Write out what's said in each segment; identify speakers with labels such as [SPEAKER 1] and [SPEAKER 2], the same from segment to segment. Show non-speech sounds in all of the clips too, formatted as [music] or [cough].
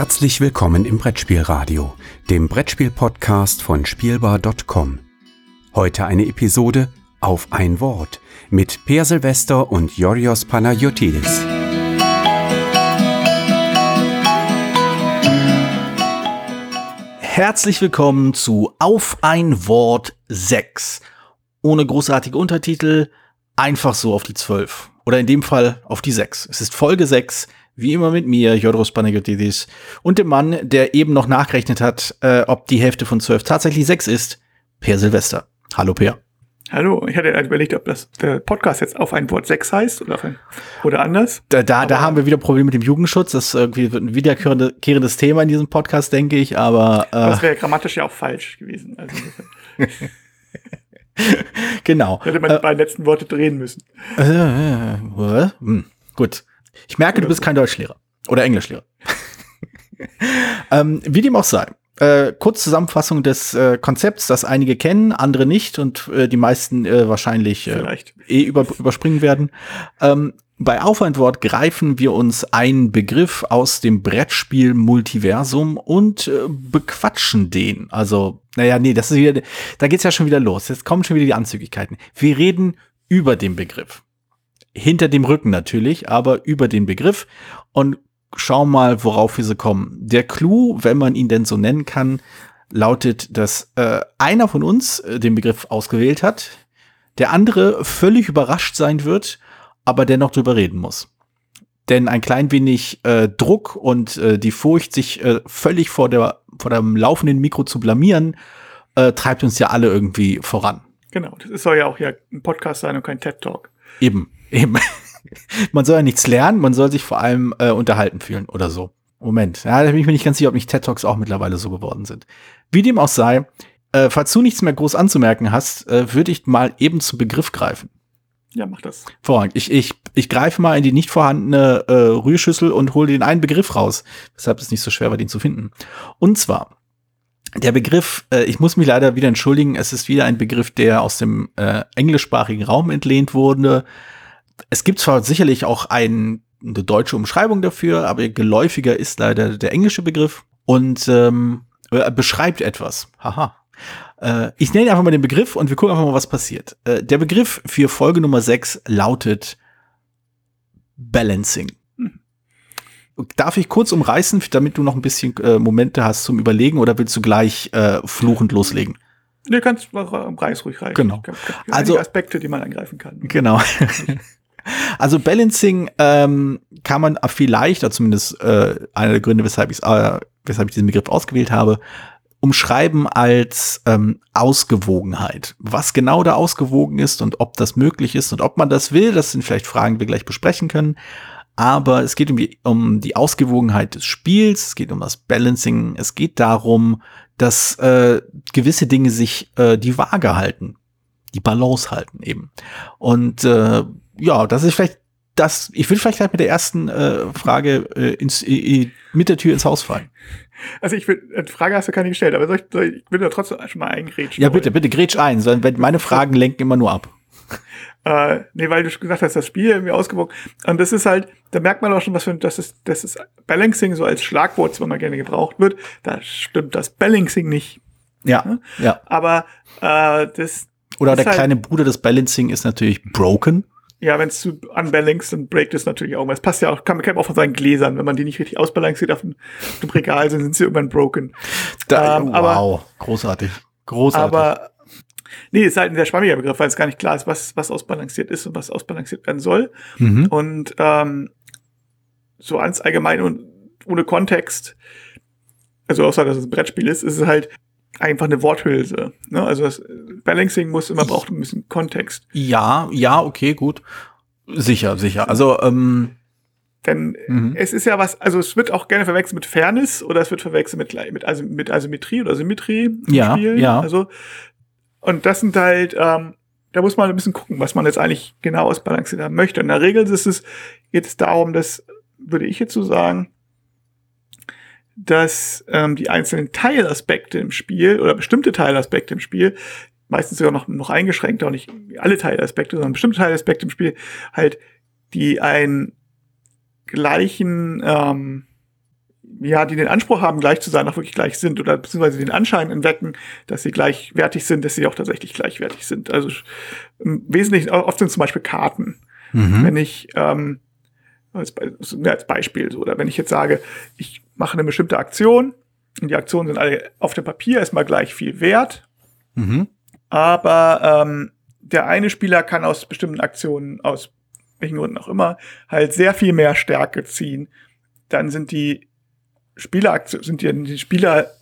[SPEAKER 1] Herzlich willkommen im Brettspielradio, dem Brettspiel-Podcast von Spielbar.com. Heute eine Episode auf ein Wort mit Per Silvester und Yorios Panayotidis.
[SPEAKER 2] Herzlich willkommen zu Auf ein Wort 6. Ohne großartige Untertitel, einfach so auf die 12. Oder in dem Fall auf die 6. Es ist Folge 6 wie immer mit mir, Jodros Panagiotidis, und dem Mann, der eben noch nachgerechnet hat, äh, ob die Hälfte von zwölf tatsächlich sechs ist, Per Silvester. Hallo, Per.
[SPEAKER 3] Hallo, ich hatte überlegt, ob das der Podcast jetzt auf ein Wort sechs heißt oder, ein, oder anders.
[SPEAKER 2] Da, da, da haben wir wieder Probleme mit dem Jugendschutz. Das irgendwie wird ein wiederkehrendes Thema in diesem Podcast, denke ich, aber.
[SPEAKER 3] Äh, das wäre grammatisch ja auch falsch gewesen. Also [laughs]
[SPEAKER 2] genau.
[SPEAKER 3] Hätte man die äh, beiden letzten Worte drehen müssen.
[SPEAKER 2] Äh, äh, äh hm, gut. Ich merke, du bist kein Deutschlehrer oder Englischlehrer. [laughs] ähm, wie dem auch sei. Äh, kurz Zusammenfassung des äh, Konzepts, das einige kennen, andere nicht und äh, die meisten äh, wahrscheinlich äh, eh über, überspringen werden. Ähm, bei Aufwandwort greifen wir uns einen Begriff aus dem Brettspiel Multiversum und äh, bequatschen den. Also, naja, nee, das ist wieder, da geht's ja schon wieder los. Jetzt kommen schon wieder die Anzügigkeiten. Wir reden über den Begriff hinter dem Rücken natürlich, aber über den Begriff und schau mal, worauf wir so kommen. Der Clou, wenn man ihn denn so nennen kann, lautet, dass äh, einer von uns äh, den Begriff ausgewählt hat, der andere völlig überrascht sein wird, aber dennoch drüber reden muss. Denn ein klein wenig äh, Druck und äh, die Furcht, sich äh, völlig vor, der, vor dem laufenden Mikro zu blamieren, äh, treibt uns ja alle irgendwie voran.
[SPEAKER 3] Genau, das soll ja auch ja ein Podcast sein und kein TED-Talk.
[SPEAKER 2] Eben. Eben. [laughs] man soll ja nichts lernen, man soll sich vor allem äh, unterhalten fühlen oder so. Moment, ja, da bin ich mir nicht ganz sicher, ob nicht TED Talks auch mittlerweile so geworden sind. Wie dem auch sei, äh, falls du nichts mehr groß anzumerken hast, äh, würde ich mal eben zum Begriff greifen.
[SPEAKER 3] Ja, mach das.
[SPEAKER 2] Vorrangig. Ich, ich, ich greife mal in die nicht vorhandene äh, Rührschüssel und hole den einen Begriff raus, weshalb es nicht so schwer war, den zu finden. Und zwar, der Begriff, äh, ich muss mich leider wieder entschuldigen, es ist wieder ein Begriff, der aus dem äh, englischsprachigen Raum entlehnt wurde es gibt zwar sicherlich auch ein, eine deutsche Umschreibung dafür, aber geläufiger ist leider der englische Begriff und ähm, äh, beschreibt etwas. Haha. Äh, ich nenne einfach mal den Begriff und wir gucken einfach mal, was passiert. Äh, der Begriff für Folge Nummer 6 lautet Balancing. Hm. Darf ich kurz umreißen, damit du noch ein bisschen äh, Momente hast zum Überlegen oder willst du gleich fluchend loslegen?
[SPEAKER 3] Du kannst im Preis ruhig reichen.
[SPEAKER 2] Genau.
[SPEAKER 3] Also Aspekte, die man angreifen kann.
[SPEAKER 2] Genau. [laughs] Also Balancing ähm, kann man vielleicht, oder zumindest äh, einer der Gründe, weshalb, äh, weshalb ich diesen Begriff ausgewählt habe, umschreiben als ähm, Ausgewogenheit. Was genau da ausgewogen ist und ob das möglich ist und ob man das will, das sind vielleicht Fragen, die wir gleich besprechen können. Aber es geht um die, um die Ausgewogenheit des Spiels, es geht um das Balancing, es geht darum, dass äh, gewisse Dinge sich äh, die Waage halten, die Balance halten eben. Und äh, ja, das ist vielleicht das, ich will vielleicht gleich mit der ersten äh, Frage äh, ins, äh, mit der Tür ins Haus fallen.
[SPEAKER 3] Also ich will, eine Frage hast du keine gestellt, aber soll ich, soll ich, ich will da trotzdem schon mal eingrätschen.
[SPEAKER 2] Ja, bitte, bitte, grätsch ein, sondern meine Fragen lenken immer nur ab. [laughs]
[SPEAKER 3] Äh, nee, weil du schon gesagt hast, das Spiel irgendwie ausgewogen. Und das ist halt, da merkt man auch schon, was für, das ist, das ist Balancing so als Schlagwort, wenn man gerne gebraucht wird. Da stimmt das Balancing nicht.
[SPEAKER 2] Ja, ja. ja.
[SPEAKER 3] Aber äh, das.
[SPEAKER 2] Oder der halt, kleine Bruder des Balancing ist natürlich broken.
[SPEAKER 3] Ja, wenn es zu unbalanced dann breakt es natürlich auch. Es passt ja auch, kann man auch von seinen Gläsern, wenn man die nicht richtig ausbalanciert auf dem, auf dem Regal sind, sind sie irgendwann broken.
[SPEAKER 2] Da, ähm, wow, aber, großartig. Großartig. Aber
[SPEAKER 3] nee, ist halt ein sehr schwammiger Begriff, weil es gar nicht klar ist, was, was ausbalanciert ist und was ausbalanciert werden soll. Mhm. Und ähm, so ans allgemein und ohne Kontext, also außer dass es ein Brettspiel ist, ist es halt einfach eine Worthülse. Ne? Also das Balancing muss immer braucht ein bisschen Kontext.
[SPEAKER 2] Ja, ja, okay, gut. Sicher, sicher. Also ähm
[SPEAKER 3] denn mhm. es ist ja was, also es wird auch gerne verwechselt mit Fairness oder es wird verwechselt mit, mit, also, mit Asymmetrie oder Symmetrie im
[SPEAKER 2] ja, Spiel. Ja.
[SPEAKER 3] Also, und das sind halt, ähm, da muss man ein bisschen gucken, was man jetzt eigentlich genau ausbalanciert haben möchte. In der Regel ist es, geht es darum, dass, würde ich jetzt so sagen, dass ähm, die einzelnen Teilaspekte im Spiel oder bestimmte Teilaspekte im Spiel, meistens sogar noch, noch eingeschränkt, auch nicht alle Teilaspekte, sondern bestimmte Teilaspekte im Spiel, halt, die einen gleichen, ähm, ja, die den Anspruch haben, gleich zu sein, auch wirklich gleich sind oder beziehungsweise den Anschein entwecken, dass sie gleichwertig sind, dass sie auch tatsächlich gleichwertig sind. Also im Wesentlichen, oft sind zum Beispiel Karten. Mhm. Wenn ich, ähm, als, als Beispiel so, oder wenn ich jetzt sage, ich mache eine bestimmte Aktion. Und die Aktionen sind alle auf dem Papier erstmal gleich viel wert, mhm. aber ähm, der eine Spieler kann aus bestimmten Aktionen, aus welchen Gründen auch immer, halt sehr viel mehr Stärke ziehen, dann sind die Spieler, sind die, die Spieler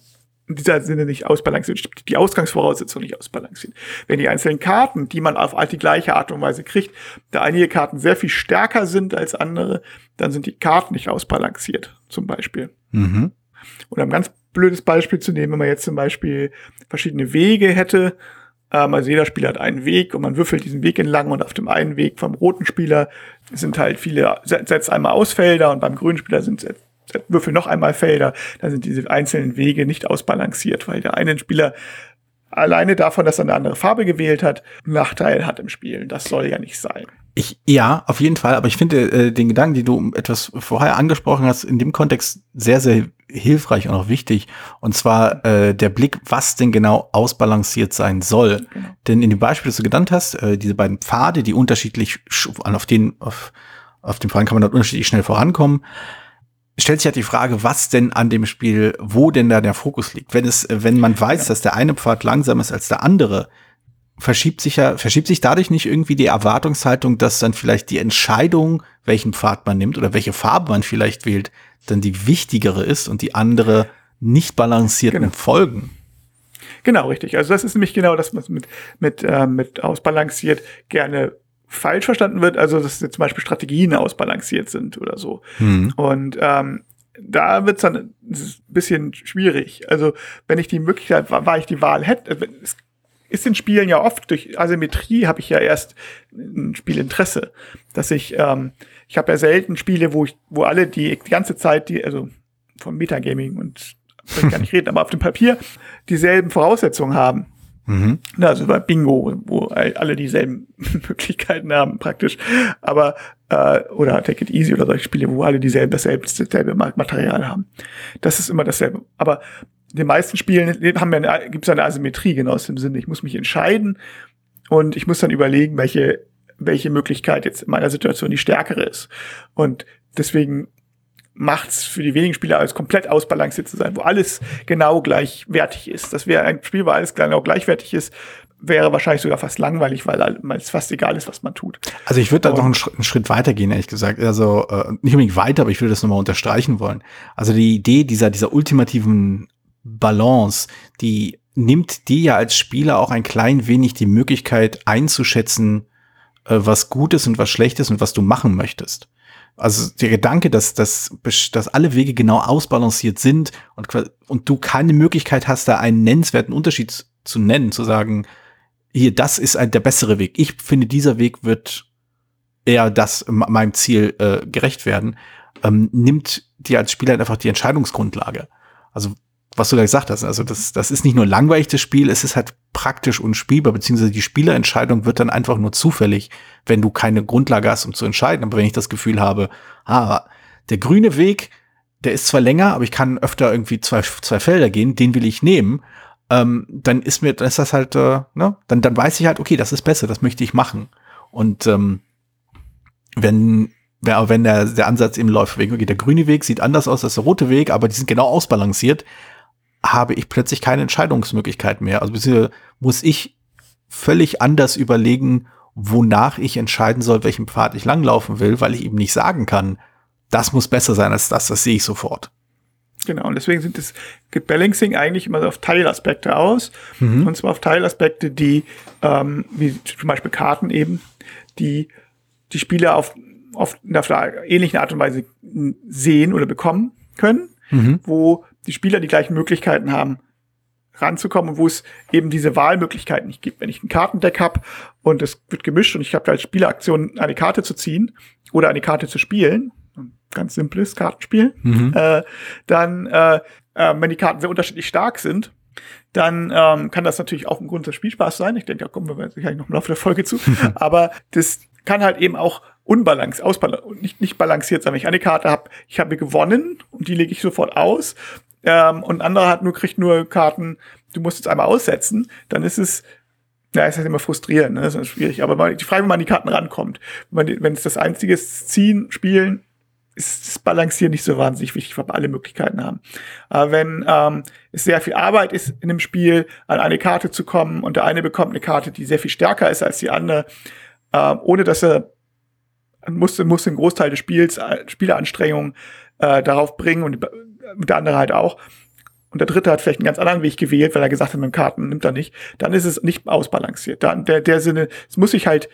[SPEAKER 3] in dieser Sinne nicht ausbalanciert, die Ausgangsvoraussetzungen nicht ausbalanciert. Wenn die einzelnen Karten, die man auf die gleiche Art und Weise kriegt, da einige Karten sehr viel stärker sind als andere, dann sind die Karten nicht ausbalanciert, zum Beispiel. Mhm. Oder ein ganz blödes Beispiel zu nehmen, wenn man jetzt zum Beispiel verschiedene Wege hätte, ähm, also jeder Spieler hat einen Weg und man würfelt diesen Weg entlang und auf dem einen Weg vom roten Spieler sind halt viele, setzt einmal Ausfelder und beim grünen Spieler sind würfel noch einmal Felder, dann sind diese einzelnen Wege nicht ausbalanciert, weil der eine Spieler alleine davon, dass er eine andere Farbe gewählt hat, einen Nachteil hat im Spielen. Das soll ja nicht sein.
[SPEAKER 2] Ich, ja, auf jeden Fall. Aber ich finde äh, den Gedanken, den du etwas vorher angesprochen hast, in dem Kontext sehr, sehr hilfreich und auch wichtig. Und zwar äh, der Blick, was denn genau ausbalanciert sein soll. Genau. Denn in dem Beispiel, das du genannt hast, äh, diese beiden Pfade, die unterschiedlich, auf den, auf, auf dem Pfad kann man dort unterschiedlich schnell vorankommen stellt sich halt die Frage, was denn an dem Spiel, wo denn da der Fokus liegt. Wenn es, wenn man weiß, ja. dass der eine Pfad langsamer ist als der andere, verschiebt sich ja, verschiebt sich dadurch nicht irgendwie die Erwartungshaltung, dass dann vielleicht die Entscheidung, welchen Pfad man nimmt oder welche Farbe man vielleicht wählt, dann die wichtigere ist und die andere nicht balancierten genau. Folgen.
[SPEAKER 3] Genau, richtig. Also das ist nämlich genau das, was mit, mit, äh, mit ausbalanciert gerne falsch verstanden wird, also dass jetzt zum Beispiel Strategien ausbalanciert sind oder so. Mhm. Und ähm, da wird's dann ein bisschen schwierig. Also wenn ich die Möglichkeit, war ich die Wahl hätte, es ist in Spielen ja oft durch Asymmetrie habe ich ja erst ein Spielinteresse, dass ich ähm, ich habe ja selten Spiele, wo ich wo alle die, die ganze Zeit die also vom Metagaming und ich gar nicht reden, aber auf dem Papier dieselben Voraussetzungen haben. Mhm. Also bei Bingo, wo alle dieselben [laughs] Möglichkeiten haben praktisch. Aber äh, oder Take It Easy oder solche Spiele, wo alle dieselben dasselbe, dasselbe Material haben. Das ist immer dasselbe. Aber in den meisten Spielen haben wir gibt es eine Asymmetrie genau aus dem Sinne. Ich muss mich entscheiden und ich muss dann überlegen, welche welche Möglichkeit jetzt in meiner Situation die stärkere ist. Und deswegen macht es für die wenigen Spieler als komplett ausbalanciert zu sein, wo alles genau gleichwertig ist. Das wäre ein Spiel, wo alles genau gleichwertig ist, wäre wahrscheinlich sogar fast langweilig, weil, es fast egal ist, was man tut.
[SPEAKER 2] Also ich würde da noch einen, Schritt, einen Schritt weiter gehen, ehrlich gesagt. Also äh, nicht unbedingt weiter, aber ich würde das nochmal unterstreichen wollen. Also die Idee dieser, dieser ultimativen Balance, die nimmt dir ja als Spieler auch ein klein wenig die Möglichkeit einzuschätzen, äh, was gut ist und was schlecht ist und was du machen möchtest. Also der Gedanke, dass, dass, dass alle Wege genau ausbalanciert sind und, und du keine Möglichkeit hast, da einen nennenswerten Unterschied zu nennen, zu sagen, hier, das ist ein, der bessere Weg. Ich finde, dieser Weg wird eher das meinem Ziel äh, gerecht werden, ähm, nimmt dir als Spieler einfach die Entscheidungsgrundlage. Also was du da gesagt hast. Also das, das ist nicht nur langweilig, das Spiel, es ist halt praktisch unspielbar, beziehungsweise die Spielerentscheidung wird dann einfach nur zufällig, wenn du keine Grundlage hast, um zu entscheiden. Aber wenn ich das Gefühl habe, ah, der grüne Weg, der ist zwar länger, aber ich kann öfter irgendwie zwei, zwei Felder gehen, den will ich nehmen, ähm, dann ist mir, dann ist das halt, äh, ne, dann, dann weiß ich halt, okay, das ist besser, das möchte ich machen. Und ähm, wenn wenn der, der Ansatz eben läuft, okay, der grüne Weg sieht anders aus als der rote Weg, aber die sind genau ausbalanciert, habe ich plötzlich keine Entscheidungsmöglichkeit mehr. Also muss ich völlig anders überlegen, wonach ich entscheiden soll, welchen Pfad ich langlaufen will, weil ich eben nicht sagen kann, das muss besser sein als das, das sehe ich sofort.
[SPEAKER 3] Genau, und deswegen sind das Balancing eigentlich immer auf Teilaspekte aus. Mhm. Und zwar auf Teilaspekte, die, ähm, wie zum Beispiel Karten eben, die die Spieler auf, auf, einer ähnlichen Art und Weise sehen oder bekommen können, mhm. wo die Spieler die gleichen Möglichkeiten haben, ranzukommen und wo es eben diese Wahlmöglichkeiten nicht gibt. Wenn ich ein Kartendeck habe und es wird gemischt und ich habe als Spieleraktion eine Karte zu ziehen oder eine Karte zu spielen, ganz simples Kartenspiel, mhm. äh, dann, äh, äh, wenn die Karten sehr unterschiedlich stark sind, dann ähm, kann das natürlich auch ein Grund des Spielspaß sein. Ich denke, da kommen wir sicherlich noch im Laufe der Folge zu. [laughs] Aber das kann halt eben auch unbalanciert, nicht, nicht balanciert, sondern wenn ich eine Karte habe, ich habe gewonnen und die lege ich sofort aus. Ähm, und ein anderer hat nur, kriegt nur Karten, du musst jetzt einmal aussetzen, dann ist es, ja, ist halt immer frustrierend, ne? das ist schwierig. Aber mal, die Frage, wenn man an die Karten rankommt, wenn, es das einzige ist, Ziehen, Spielen, ist das Balancieren nicht so wahnsinnig wichtig, weil wir alle Möglichkeiten haben. Aber wenn ähm, es sehr viel Arbeit ist, in einem Spiel an eine Karte zu kommen und der eine bekommt eine Karte, die sehr viel stärker ist als die andere, äh, ohne dass er muss, muss den Großteil des Spiels, äh, Spieleranstrengungen äh, darauf bringen und der andere halt auch. Und der dritte hat vielleicht einen ganz anderen Weg gewählt, weil er gesagt hat, mit Karten nimmt er nicht. Dann ist es nicht ausbalanciert. Dann der, der Sinne, es muss sich halt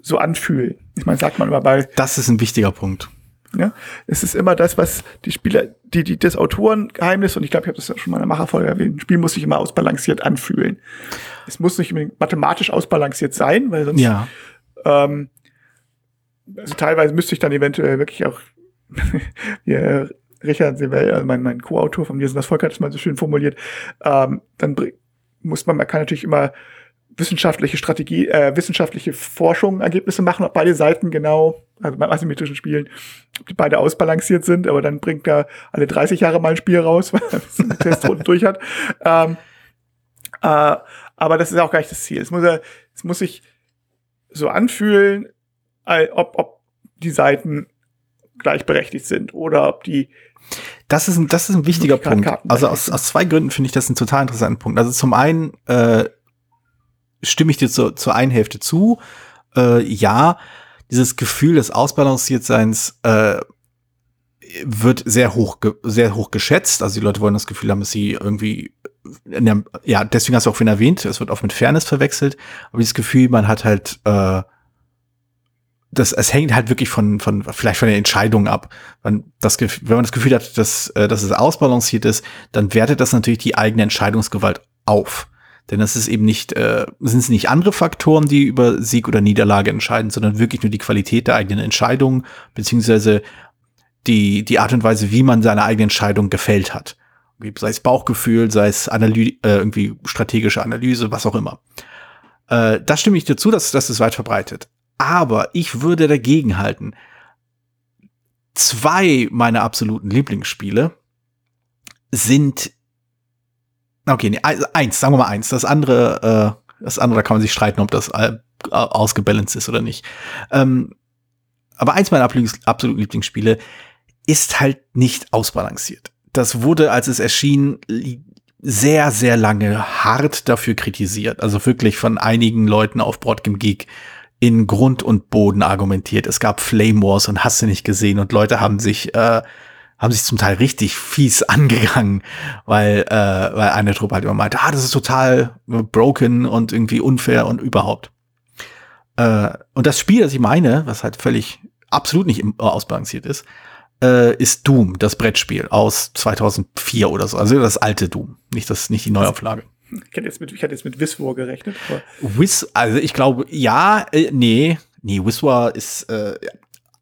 [SPEAKER 3] so anfühlen. Ich meine, sagt man immer bei.
[SPEAKER 2] Das ist ein wichtiger Punkt.
[SPEAKER 3] Ja, es ist immer das, was die Spieler, die, die das Autorengeheimnis, und ich glaube, ich habe das ja schon mal in der Macherfolge erwähnt, ein Spiel muss sich immer ausbalanciert anfühlen. Es muss nicht mathematisch ausbalanciert sein, weil sonst,
[SPEAKER 2] ja.
[SPEAKER 3] ähm, also teilweise müsste ich dann eventuell wirklich auch, [laughs] ja, Richard also mein, mein Co-Autor von mir, das Volk hat es mal so schön formuliert, ähm, dann muss man, man kann natürlich immer wissenschaftliche Strategie, äh, wissenschaftliche Forschung Ergebnisse machen, ob beide Seiten genau, also bei asymmetrischen Spielen, ob die beide ausbalanciert sind, aber dann bringt er alle 30 Jahre mal ein Spiel raus, [laughs] weil er einen Test durch hat. Ähm, äh, aber das ist auch gar nicht das Ziel. Es muss, es muss sich so anfühlen, ob, ob die Seiten gleichberechtigt sind oder ob die
[SPEAKER 2] das ist ein, das ist ein wichtiger Punkt. Also aus, aus zwei Gründen finde ich das einen total interessanten Punkt. Also zum einen äh, stimme ich dir zur, zur einen Hälfte zu. Äh, ja, dieses Gefühl des Ausbalanciertseins äh, wird sehr hoch, sehr hoch geschätzt. Also die Leute wollen das Gefühl haben, dass sie irgendwie, ja, deswegen hast du auch vorhin erwähnt, es wird oft mit Fairness verwechselt. Aber dieses Gefühl, man hat halt, äh, das, es hängt halt wirklich von, von, vielleicht von der Entscheidung ab. Wenn, das, wenn man das Gefühl hat, dass, äh, dass es ausbalanciert ist, dann wertet das natürlich die eigene Entscheidungsgewalt auf. Denn das ist eben nicht, äh, sind es nicht andere Faktoren, die über Sieg oder Niederlage entscheiden, sondern wirklich nur die Qualität der eigenen Entscheidung, beziehungsweise die, die Art und Weise, wie man seine eigene Entscheidung gefällt hat. Sei es Bauchgefühl, sei es Analy äh, irgendwie strategische Analyse, was auch immer. Äh, da stimme ich dir zu, dass das ist weit verbreitet. Aber ich würde dagegen halten. Zwei meiner absoluten Lieblingsspiele sind Okay, nee, eins, sagen wir mal eins. Das andere, äh, das andere, da kann man sich streiten, ob das ausgebalanced ist oder nicht. Ähm, aber eins meiner absoluten Lieblingsspiele ist halt nicht ausbalanciert. Das wurde, als es erschien, sehr, sehr lange hart dafür kritisiert. Also wirklich von einigen Leuten auf Broadcom Geek in Grund und Boden argumentiert. Es gab Flame Wars und hast du nicht gesehen und Leute haben sich äh, haben sich zum Teil richtig fies [laughs] angegangen, weil, äh, weil eine Truppe halt immer meinte, ah, das ist total broken und irgendwie unfair und überhaupt. Äh, und das Spiel, das ich meine, was halt völlig absolut nicht ausbalanciert ist, äh, ist Doom, das Brettspiel aus 2004 oder so. Also das alte Doom, nicht das, nicht die Neuauflage.
[SPEAKER 3] Ich hätte jetzt mit, ich hätte jetzt mit Wiswar gerechnet.
[SPEAKER 2] Wiss, also ich glaube, ja, äh, nee, nee, Wiswar ist, äh,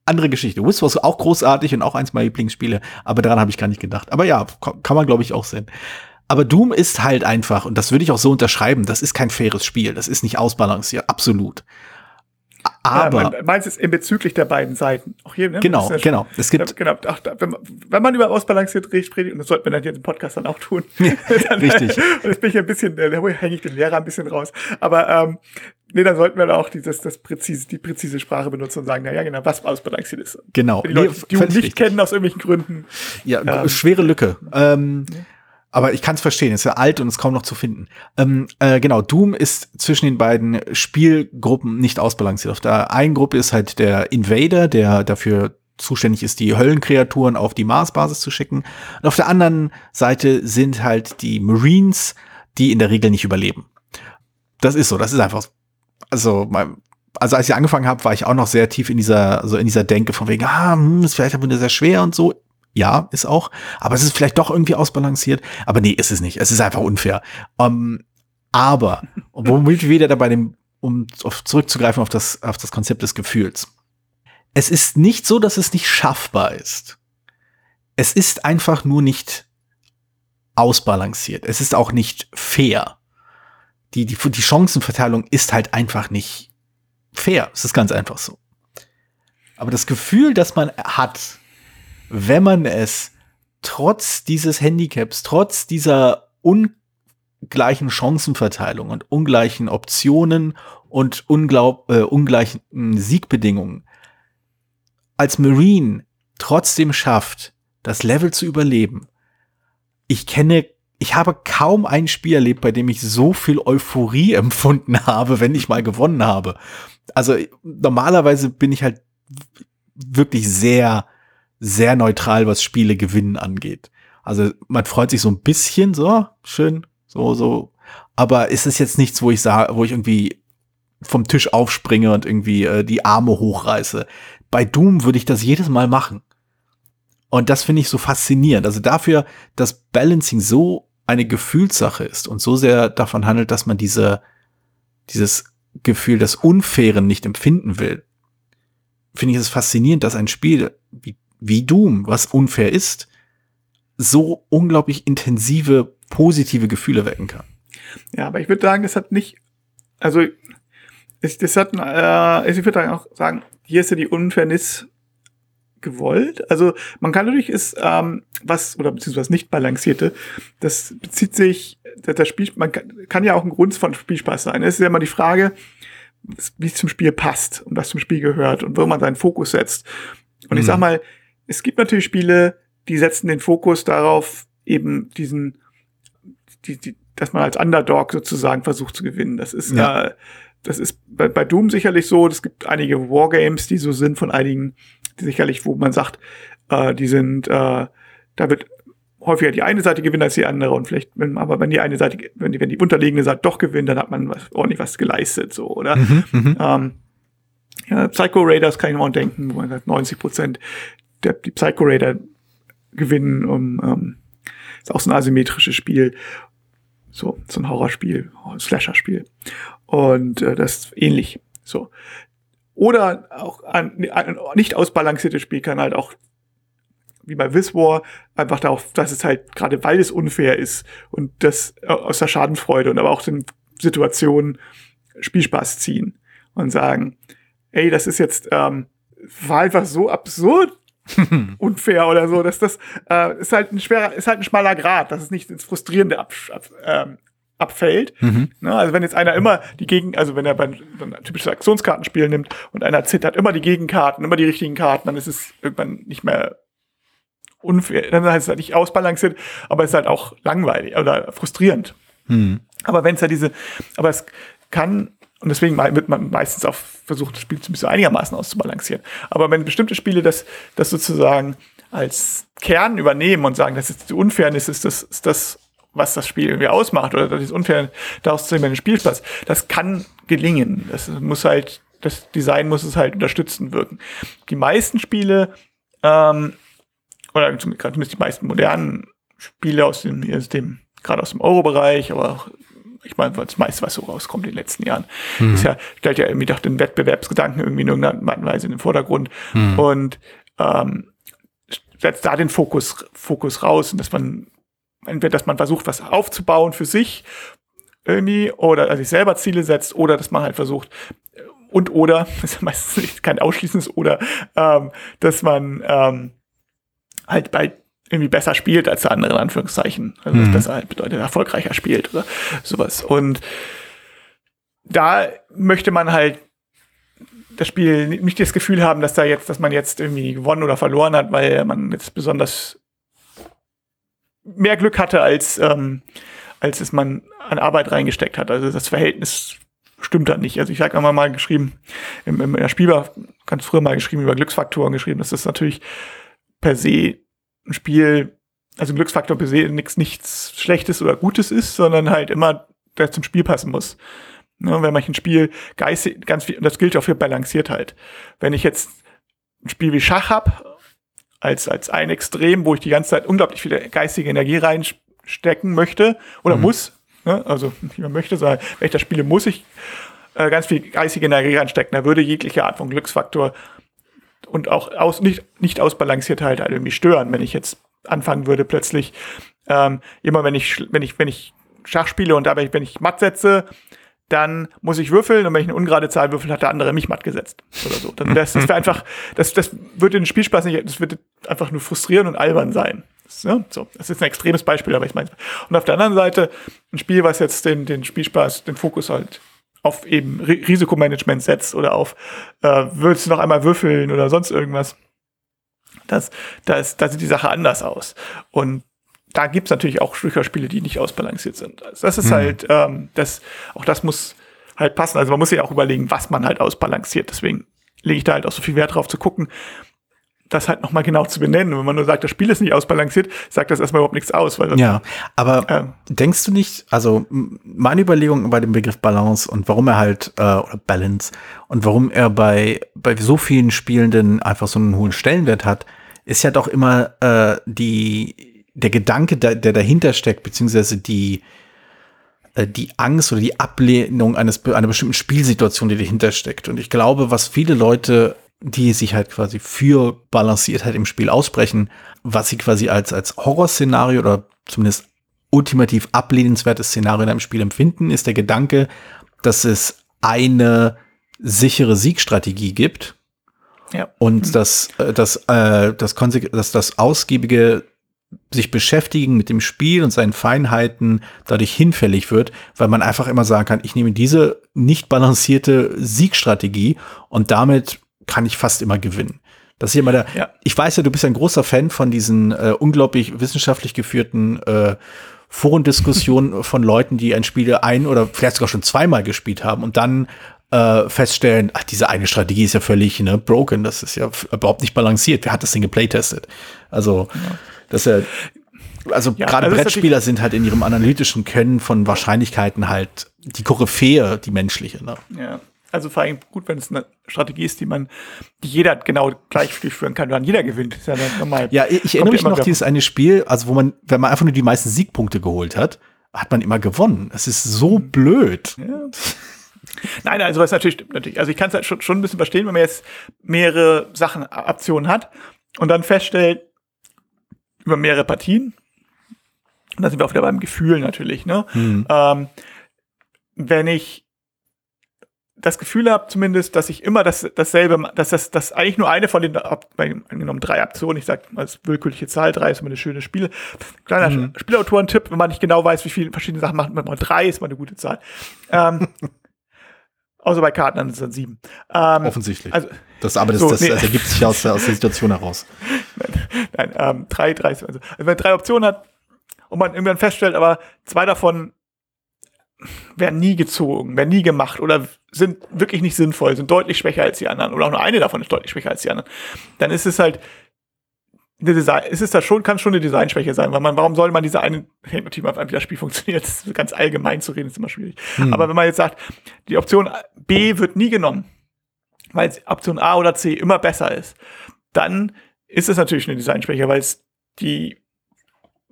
[SPEAKER 2] andere Geschichte. Wiz war auch großartig und auch eins meiner Lieblingsspiele, aber daran habe ich gar nicht gedacht. Aber ja, kann man glaube ich auch sehen. Aber Doom ist halt einfach, und das würde ich auch so unterschreiben, das ist kein faires Spiel, das ist nicht ausbalanciert, absolut.
[SPEAKER 3] Aber ja, meinst es in bezüglich der beiden Seiten?
[SPEAKER 2] Auch hier, ne? Genau, ja genau. Es gibt
[SPEAKER 3] genau. Ach, wenn, man, wenn man über ausbalanciert redet, und das sollten wir dann hier im Podcast dann auch tun. [laughs]
[SPEAKER 2] dann, Richtig.
[SPEAKER 3] und jetzt bin ich ein bisschen, da hänge ich den Lehrer ein bisschen raus. Aber ähm, nee, dann sollten wir da auch dieses, das präzise, die präzise Sprache benutzen und sagen, na ja, genau, was ausbalanciert ist.
[SPEAKER 2] Genau.
[SPEAKER 3] Für die Leute, die nicht richtig. kennen aus irgendwelchen Gründen.
[SPEAKER 2] Ja, ähm, schwere Lücke. Ähm, ja. Aber ich kann es verstehen, es ist ja alt und ist kaum noch zu finden. Ähm, äh, genau, Doom ist zwischen den beiden Spielgruppen nicht ausbalanciert. Auf der einen Gruppe ist halt der Invader, der dafür zuständig ist, die Höllenkreaturen auf die Marsbasis zu schicken. Und auf der anderen Seite sind halt die Marines, die in der Regel nicht überleben. Das ist so, das ist einfach, also, also als ich angefangen habe, war ich auch noch sehr tief in dieser, so in dieser Denke von wegen, ah, hm, ist vielleicht aber sehr schwer und so. Ja, ist auch. Aber es ist vielleicht doch irgendwie ausbalanciert. Aber nee, ist es nicht. Es ist einfach unfair. Um, ähm, aber, womit wir wieder dabei dem, um auf, zurückzugreifen auf das, auf das Konzept des Gefühls. Es ist nicht so, dass es nicht schaffbar ist. Es ist einfach nur nicht ausbalanciert. Es ist auch nicht fair. Die, die, die Chancenverteilung ist halt einfach nicht fair. Es ist ganz einfach so. Aber das Gefühl, das man hat, wenn man es trotz dieses Handicaps, trotz dieser ungleichen Chancenverteilung und ungleichen Optionen und unglaub, äh, ungleichen Siegbedingungen als Marine trotzdem schafft, das Level zu überleben. Ich kenne, ich habe kaum ein Spiel erlebt, bei dem ich so viel Euphorie [laughs] empfunden habe, wenn ich mal gewonnen habe. Also normalerweise bin ich halt wirklich sehr, sehr neutral, was Spiele gewinnen angeht. Also man freut sich so ein bisschen, so schön, so, so. Aber ist es jetzt nichts, wo ich sage, wo ich irgendwie vom Tisch aufspringe und irgendwie äh, die Arme hochreiße. Bei Doom würde ich das jedes Mal machen. Und das finde ich so faszinierend. Also dafür, dass Balancing so eine Gefühlssache ist und so sehr davon handelt, dass man diese, dieses Gefühl des Unfairen nicht empfinden will, finde ich es faszinierend, dass ein Spiel wie, wie Doom, was unfair ist, so unglaublich intensive, positive Gefühle wecken kann.
[SPEAKER 3] Ja, aber ich würde sagen, das hat nicht, also es, das hat, äh, ich würde auch sagen, hier ist ja die Unfairness gewollt. Also man kann natürlich ist ähm, was oder beziehungsweise nicht balancierte. Das bezieht sich das Spiel. Man kann, kann ja auch ein Grund von Spielspaß sein. Es ist ja immer die Frage, wie es zum Spiel passt und was zum Spiel gehört und wo man seinen Fokus setzt. Und mhm. ich sag mal, es gibt natürlich Spiele, die setzen den Fokus darauf, eben diesen, die, die, dass man als Underdog sozusagen versucht zu gewinnen. Das ist ja. äh, das ist bei, bei Doom sicherlich so. Es gibt einige Wargames, die so sind von einigen, die sicherlich, wo man sagt, äh, die sind, äh, da wird häufiger die eine Seite gewinnen als die andere und vielleicht, wenn, aber wenn die eine Seite, wenn die, wenn die unterliegende Seite doch gewinnt, dann hat man was, ordentlich was geleistet, so, oder? Mhm, mhm. ähm, ja, Psycho Raiders kann ich noch denken, wo man sagt, 90 Prozent der, die Psycho Raider gewinnen, um, ähm, ist auch so ein asymmetrisches Spiel. So, so ein Horrorspiel, Slasher-Spiel. Und äh, das ist ähnlich. So. Oder auch ein, ein nicht ausbalanciertes Spiel kann halt auch wie bei This War einfach darauf, dass es halt gerade weil es unfair ist und das äh, aus der Schadenfreude und aber auch den Situationen Spielspaß ziehen und sagen, ey, das ist jetzt ähm, war einfach so absurd [laughs] unfair oder so, dass das äh, ist halt ein schwerer, ist halt ein schmaler Grad, dass es nicht ins Frustrierende ab, ab, ähm, abfällt. Mhm. Ne, also wenn jetzt einer immer die Gegen, also wenn er bei ein typisches Aktionskartenspiel nimmt und einer zittert immer die Gegenkarten, immer die richtigen Karten, dann ist es irgendwann nicht mehr unfair, dann heißt es halt nicht ausbalanciert, aber es ist halt auch langweilig oder frustrierend. Mhm. Aber wenn es ja diese, aber es kann und deswegen wird man meistens auch versucht, das Spiel ein einigermaßen auszubalancieren. Aber wenn bestimmte Spiele das, das sozusagen als Kern übernehmen und sagen, das ist die Unfairness, ist das, ist das, was das Spiel irgendwie ausmacht, oder das ist unfair, daraus zu nehmen, Spielspaß, das kann gelingen. Das muss halt, das Design muss es halt unterstützen wirken. Die meisten Spiele, ähm, oder zumindest die meisten modernen Spiele aus dem, aus dem gerade aus dem Euro-Bereich, aber auch ich meine, das meiste, was so rauskommt in den letzten Jahren, mhm. ist ja, stellt ja irgendwie doch den Wettbewerbsgedanken irgendwie in irgendeiner Art und Weise in den Vordergrund mhm. und ähm, setzt da den Fokus, Fokus raus und dass man entweder, dass man versucht, was aufzubauen für sich irgendwie oder also sich selber Ziele setzt oder dass man halt versucht und oder, [laughs] das ist meistens nicht kein ausschließendes oder, ähm, dass man ähm, halt bei irgendwie besser spielt als der andere, in Anführungszeichen. Also mhm. besser halt bedeutet, erfolgreicher spielt oder sowas. Und da möchte man halt das Spiel nicht das Gefühl haben, dass da jetzt, dass man jetzt irgendwie gewonnen oder verloren hat, weil man jetzt besonders mehr Glück hatte, als, ähm, als es man an Arbeit reingesteckt hat. Also das Verhältnis stimmt da nicht. Also ich habe einmal mal geschrieben, im, im, in der Spielbar ganz früher mal geschrieben, über Glücksfaktoren geschrieben, dass das natürlich per se ein Spiel, also ein Glücksfaktor per se nichts, nichts Schlechtes oder Gutes ist, sondern halt immer der zum Spiel passen muss. Ne, wenn man ein Spiel geistig, ganz viel, und das gilt auch für Balanciertheit. Wenn ich jetzt ein Spiel wie Schach hab, als, als ein Extrem, wo ich die ganze Zeit unglaublich viel geistige Energie reinstecken möchte oder mhm. muss, ne, also nicht mehr möchte, sondern wenn ich das spiele, muss ich äh, ganz viel geistige Energie reinstecken. Da würde jegliche Art von Glücksfaktor und auch aus, nicht, nicht ausbalanciert halt, halt irgendwie stören, wenn ich jetzt anfangen würde plötzlich ähm, immer wenn ich wenn ich wenn ich Schach spiele und dabei wenn ich matt setze dann muss ich würfeln und wenn ich eine ungerade Zahl würfel, hat der andere mich matt gesetzt oder so. Dann das, das wäre [laughs] einfach, das, das würde den Spielspaß nicht, das würde einfach nur frustrieren und albern sein. Das, ne? so, das ist ein extremes Beispiel, aber ich meine. Und auf der anderen Seite ein Spiel, was jetzt den, den Spielspaß, den Fokus halt auf eben Risikomanagement setzt oder auf, äh, willst du noch einmal würfeln oder sonst irgendwas. Das, das, da sieht die Sache anders aus. Und da gibt's natürlich auch Spiele, die nicht ausbalanciert sind. Also das ist mhm. halt, ähm, das, auch das muss halt passen. Also man muss ja auch überlegen, was man halt ausbalanciert. Deswegen lege ich da halt auch so viel Wert drauf zu gucken, das halt nochmal genau zu benennen. Und wenn man nur sagt, das Spiel ist nicht ausbalanciert, sagt das erstmal überhaupt nichts aus.
[SPEAKER 2] Weil ja, aber ähm, denkst du nicht, also meine Überlegung bei dem Begriff Balance und warum er halt, äh, oder Balance, und warum er bei, bei so vielen Spielenden einfach so einen hohen Stellenwert hat, ist ja doch immer äh, die, der Gedanke, der, der dahinter steckt, beziehungsweise die, äh, die Angst oder die Ablehnung eines, einer bestimmten Spielsituation, die dahinter steckt. Und ich glaube, was viele Leute die sich halt quasi für Balanciertheit im Spiel aussprechen, was sie quasi als, als Horrorszenario oder zumindest ultimativ ablehnenswertes Szenario in einem Spiel empfinden, ist der Gedanke, dass es eine sichere Siegstrategie gibt. Ja. Und mhm. dass, äh, dass, äh, das, dass das ausgiebige sich beschäftigen mit dem Spiel und seinen Feinheiten dadurch hinfällig wird, weil man einfach immer sagen kann, ich nehme diese nicht balancierte Siegstrategie und damit kann ich fast immer gewinnen. Das ist immer der, ja. ich weiß ja, du bist ein großer Fan von diesen äh, unglaublich wissenschaftlich geführten äh, Forendiskussionen [laughs] von Leuten, die ein Spiel ein oder vielleicht sogar schon zweimal gespielt haben und dann äh, feststellen, ach, diese eine Strategie ist ja völlig ne, broken, das ist ja überhaupt nicht balanciert. Wer hat das Ding geplaytestet? Also, ja. das ist ja, also ja, gerade also Brettspieler sind halt in ihrem analytischen Können von Wahrscheinlichkeiten halt die Koryphäe, die menschliche. Ne?
[SPEAKER 3] Ja. Also vor allem gut, wenn es eine Strategie ist, die man, die jeder genau gleich durchführen kann, dann jeder gewinnt. Ist
[SPEAKER 2] ja normal. Ja, ich erinnere mich noch dieses eine Spiel, also wo man, wenn man einfach nur die meisten Siegpunkte geholt hat, hat man immer gewonnen. Das ist so mhm. blöd. Ja.
[SPEAKER 3] Nein, also was natürlich stimmt natürlich. Also ich kann es halt schon, schon ein bisschen verstehen, wenn man jetzt mehrere Sachen, Optionen hat und dann feststellt, über mehrere Partien, und da sind wir auch wieder beim Gefühl natürlich, ne? Mhm. Ähm, wenn ich das Gefühl habe zumindest, dass ich immer das, dasselbe, dass das, das eigentlich nur eine von den, angenommen drei Optionen, ich sag als willkürliche Zahl, drei ist immer eine schöne Spiel, kleiner mhm. Spielautoren-Tipp, wenn man nicht genau weiß, wie viele verschiedene Sachen macht, man mal drei ist mal eine gute Zahl. Ähm, [laughs] außer bei Karten, dann ist es dann sieben.
[SPEAKER 2] Ähm, Offensichtlich. Also, das, aber das, so, das, nee. das ergibt sich aus der, aus der Situation heraus. [laughs]
[SPEAKER 3] Nein, nein ähm, drei, drei, also, also wenn man drei Optionen hat und man irgendwann feststellt, aber zwei davon werden nie gezogen, werden nie gemacht oder sind wirklich nicht sinnvoll, sind deutlich schwächer als die anderen oder auch nur eine davon ist deutlich schwächer als die anderen, dann ist es halt eine Design, ist es da schon, kann schon eine Designschwäche sein, weil man, warum soll man diese eine, Team auf einem Spiel funktioniert, [laughs] das ist ganz allgemein zu reden, ist immer schwierig. Hm. Aber wenn man jetzt sagt, die Option B wird nie genommen, weil Option A oder C immer besser ist, dann ist es natürlich eine Designschwäche, weil es die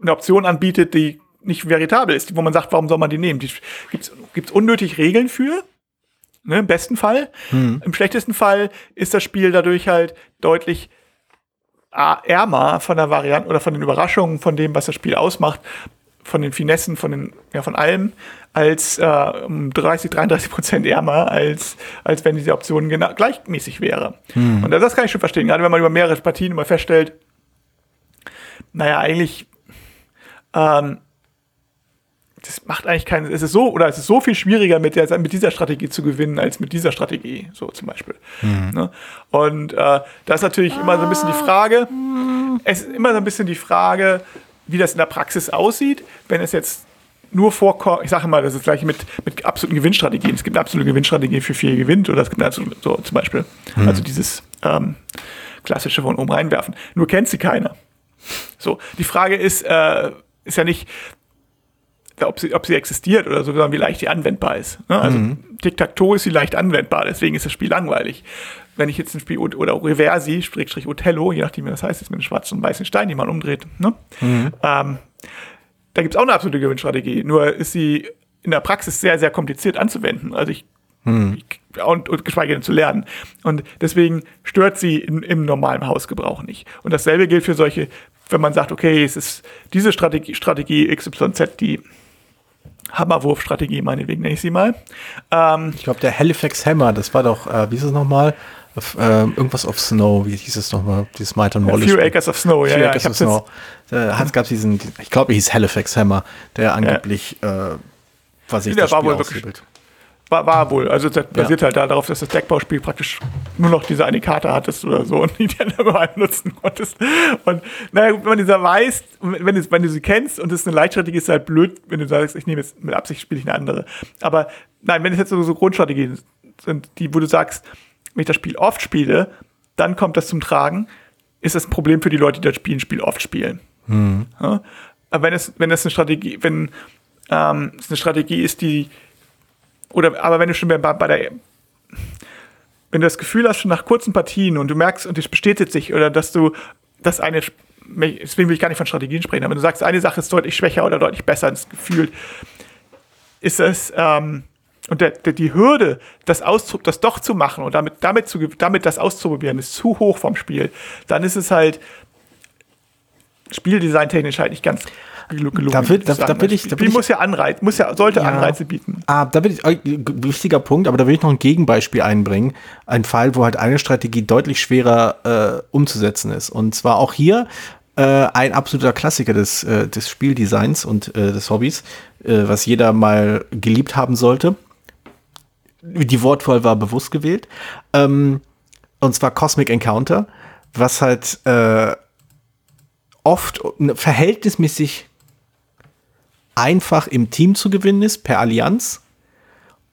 [SPEAKER 3] eine Option anbietet, die nicht veritabel ist, wo man sagt, warum soll man die nehmen? Gibt es unnötig Regeln für? Ne, Im besten Fall. Hm. Im schlechtesten Fall ist das Spiel dadurch halt deutlich ärmer von der Variante oder von den Überraschungen, von dem, was das Spiel ausmacht, von den Finessen, von den, ja, von allem, als äh, um 30, 33 Prozent ärmer, als, als wenn diese Option genau, gleichmäßig wäre. Hm. Und das kann ich schon verstehen, gerade wenn man über mehrere Partien immer feststellt, naja, eigentlich ähm, das macht eigentlich keinen, es ist so, oder es ist so viel schwieriger mit, der, mit dieser Strategie zu gewinnen, als mit dieser Strategie, so zum Beispiel. Mhm. Ne? Und äh, das ist natürlich immer so ein bisschen die Frage, es ist immer so ein bisschen die Frage, wie das in der Praxis aussieht, wenn es jetzt nur vorkommt, ich sage mal, das ist gleich mit, mit absoluten Gewinnstrategien. Es gibt eine absolute Gewinnstrategie für viel gewinnt oder es gibt absolute, so zum Beispiel, mhm. also dieses ähm, klassische von oben reinwerfen. Nur kennt sie keiner. So, die Frage ist, äh, ist ja nicht, ob sie, ob sie existiert oder so, sondern wie leicht die anwendbar ist. Ne? Also mhm. Tic-Tac-Toe ist sie leicht anwendbar, deswegen ist das Spiel langweilig. Wenn ich jetzt ein Spiel oder Reversi, Schrägstrich Othello, je nachdem wie das heißt, ist mit einem schwarzen und weißen Stein, den man umdreht. Ne? Mhm. Ähm, da gibt es auch eine absolute Gewinnstrategie, nur ist sie in der Praxis sehr, sehr kompliziert anzuwenden. Also ich, ich und, und, geschweige denn zu lernen. Und deswegen stört sie in, im normalen Hausgebrauch nicht. Und dasselbe gilt für solche, wenn man sagt, okay, es ist diese Strategie, Strategie XYZ, die Hammerwurfstrategie, meinetwegen nenne ich sie mal.
[SPEAKER 2] Ähm, ich glaube, der Halifax Hammer, das war doch, äh, wie ist es nochmal? Äh, irgendwas of Snow, wie hieß es nochmal? Dieses Might and
[SPEAKER 3] Wallace. Few Acres of Snow, ja, ja. Acres of
[SPEAKER 2] Snow. Da äh, gab diesen, ich glaube, er hieß Halifax Hammer, der angeblich, ja. äh, was ich
[SPEAKER 3] das war wohl wirklich, war, war wohl. Also das basiert ja. halt darauf, dass das Deckbauspiel praktisch nur noch diese eine Karte hattest oder so und [laughs] die dann immer nutzen konntest. Und naja, wenn man dieser weiß, wenn du, wenn du sie kennst und es ist eine Leitstrategie, ist halt blöd, wenn du sagst, ich nehme jetzt mit Absicht spiele ich eine andere. Aber nein, wenn es jetzt so, so Grundstrategien sind, die, wo du sagst, wenn ich das Spiel oft spiele, dann kommt das zum Tragen, ist das ein Problem für die Leute, die das Spiel, Spiel oft spielen. Mhm. Ja? Aber wenn es, wenn es eine Strategie, wenn ähm, es eine Strategie ist, die oder aber wenn du schon bei, bei der wenn du das Gefühl hast, schon nach kurzen Partien und du merkst und es bestätigt sich oder dass du das eine deswegen will ich gar nicht von Strategien sprechen, aber wenn du sagst, eine Sache ist deutlich schwächer oder deutlich besser ins Gefühl, ist es ähm, und der, der, die Hürde, das, Auszug, das doch zu machen und damit, damit, zu, damit das auszuprobieren, ist zu hoch vom Spiel. Dann ist es halt Spieldesign-technisch halt nicht ganz.
[SPEAKER 2] Da, will, da, da will ich,
[SPEAKER 3] da will ich, muss ja Anreiz, muss ja, sollte ja, Anreize bieten.
[SPEAKER 2] Ah, da will ich, äh, wichtiger Punkt, aber da will ich noch ein Gegenbeispiel einbringen. Ein Fall, wo halt eine Strategie deutlich schwerer äh, umzusetzen ist. Und zwar auch hier äh, ein absoluter Klassiker des, äh, des Spieldesigns und äh, des Hobbys, äh, was jeder mal geliebt haben sollte. Die Wortwahl war bewusst gewählt. Ähm, und zwar Cosmic Encounter, was halt äh, oft verhältnismäßig einfach im Team zu gewinnen ist, per Allianz,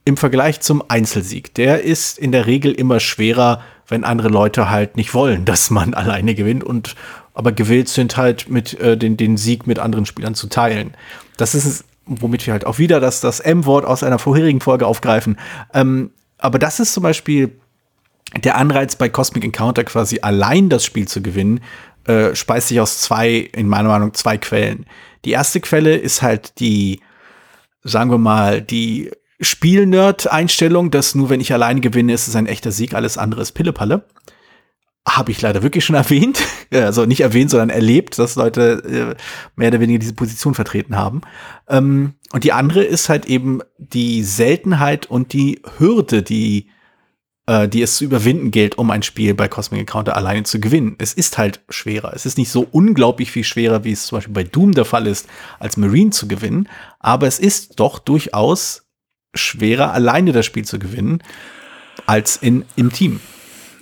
[SPEAKER 2] im Vergleich zum Einzelsieg. Der ist in der Regel immer schwerer, wenn andere Leute halt nicht wollen, [laughs] dass man alleine gewinnt und aber gewillt sind halt mit äh, den, den Sieg mit anderen Spielern zu teilen. Das ist es, womit wir halt auch wieder das, das M-Wort aus einer vorherigen Folge aufgreifen. Ähm, aber das ist zum Beispiel der Anreiz bei Cosmic Encounter quasi allein das Spiel zu gewinnen, äh, speist sich aus zwei, in meiner Meinung, zwei Quellen. Die erste Quelle ist halt die, sagen wir mal, die Spielnerd-Einstellung, dass nur wenn ich alleine gewinne, ist es ein echter Sieg, alles andere ist Pillepalle. Habe ich leider wirklich schon [laughs] erwähnt. Also nicht erwähnt, sondern erlebt, dass Leute äh, mehr oder weniger diese Position vertreten haben. Ähm, und die andere ist halt eben die Seltenheit und die Hürde, die äh, die es zu überwinden gilt, um ein Spiel bei Cosmic Encounter alleine zu gewinnen. Es ist halt schwerer. Es ist nicht so unglaublich viel schwerer, wie es zum Beispiel bei Doom der Fall ist, als Marine zu gewinnen. Aber es ist doch durchaus schwerer, alleine das Spiel zu gewinnen, als in, im Team.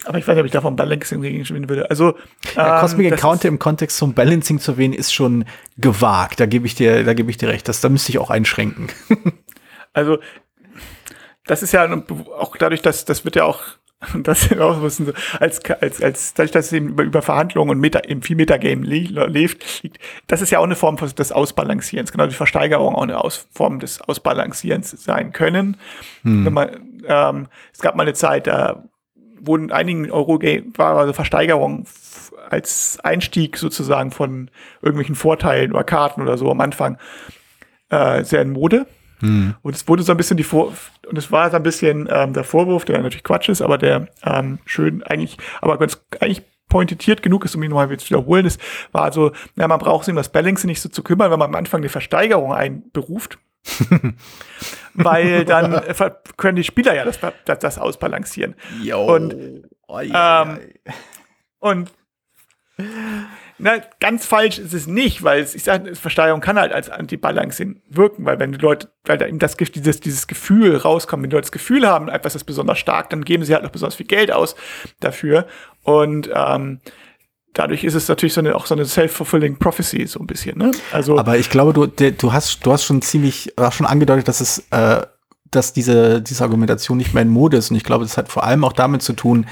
[SPEAKER 3] Aber ich weiß nicht, ob ich davon Balancing gewinnen würde. Also
[SPEAKER 2] ja, ähm, Cosmic Encounter im Kontext zum Balancing zu erwähnen, ist schon gewagt. Da gebe ich dir, da gebe ich dir recht. Das, da müsste ich auch einschränken. [laughs]
[SPEAKER 3] also das ist ja auch dadurch, dass das wird ja auch [laughs] das auch wissen, als, als, als dadurch, dass es eben über, über Verhandlungen und Meta, eben viel Metagame lebt, das ist ja auch eine Form des Ausbalancierens, genau die Versteigerung auch eine Aus, Form des Ausbalancierens sein können. Hm. Man, ähm, es gab mal eine Zeit, da wurden einigen Eurogame war also Versteigerung als Einstieg sozusagen von irgendwelchen Vorteilen oder Karten oder so am Anfang äh, sehr in Mode. Hm. Und es wurde so ein bisschen die Vor und es war so ein bisschen ähm, der Vorwurf, der natürlich Quatsch ist, aber der ähm, schön eigentlich, aber ganz eigentlich pointitiert genug ist, um ihn nochmal zu wiederholen, ist, war also, ja, man braucht sich um das Balancing nicht so zu kümmern, wenn man am Anfang eine Versteigerung einberuft. [laughs] weil dann können die Spieler ja das, das, das ausbalancieren.
[SPEAKER 2] Yo.
[SPEAKER 3] Und, ähm, und na, ganz falsch ist es nicht, weil es, ich sage, Versteigerung kann halt als Anti-Balancing wirken, weil wenn die Leute, weil da eben das, dieses, dieses Gefühl rauskommt, wenn die Leute das Gefühl haben, etwas ist besonders stark, dann geben sie halt noch besonders viel Geld aus dafür. Und ähm, dadurch ist es natürlich so eine, auch so eine self-fulfilling prophecy, so ein bisschen, ne?
[SPEAKER 2] Also. Aber ich glaube, du, du hast, du hast schon ziemlich, hast schon angedeutet, dass es, äh, dass diese, diese Argumentation nicht mehr in Mode ist. Und ich glaube, das hat vor allem auch damit zu tun,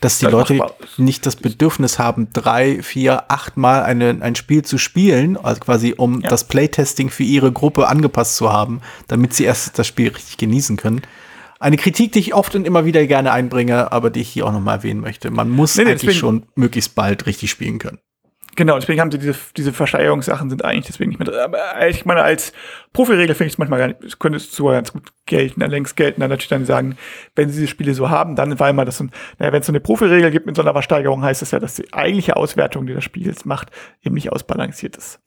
[SPEAKER 2] dass die Leute nicht das Bedürfnis haben, drei, vier, acht Mal eine, ein Spiel zu spielen, also quasi um ja. das Playtesting für ihre Gruppe angepasst zu haben, damit sie erst das Spiel richtig genießen können. Eine Kritik, die ich oft und immer wieder gerne einbringe, aber die ich hier auch nochmal erwähnen möchte. Man muss nee, nee, eigentlich schon möglichst bald richtig spielen können.
[SPEAKER 3] Genau, deswegen haben sie diese, diese Versteigerungssachen sind eigentlich deswegen nicht mehr drin. Aber ich meine, als Profiregel finde ich es manchmal gar nicht, könnte es sogar ganz gut gelten, längst gelten, dann natürlich dann sagen, wenn sie diese Spiele so haben, dann weil man das, so, naja, wenn es so eine Profiregel gibt mit so einer Versteigerung, heißt das ja, dass die eigentliche Auswertung, die das Spiels macht, eben nicht ausbalanciert ist.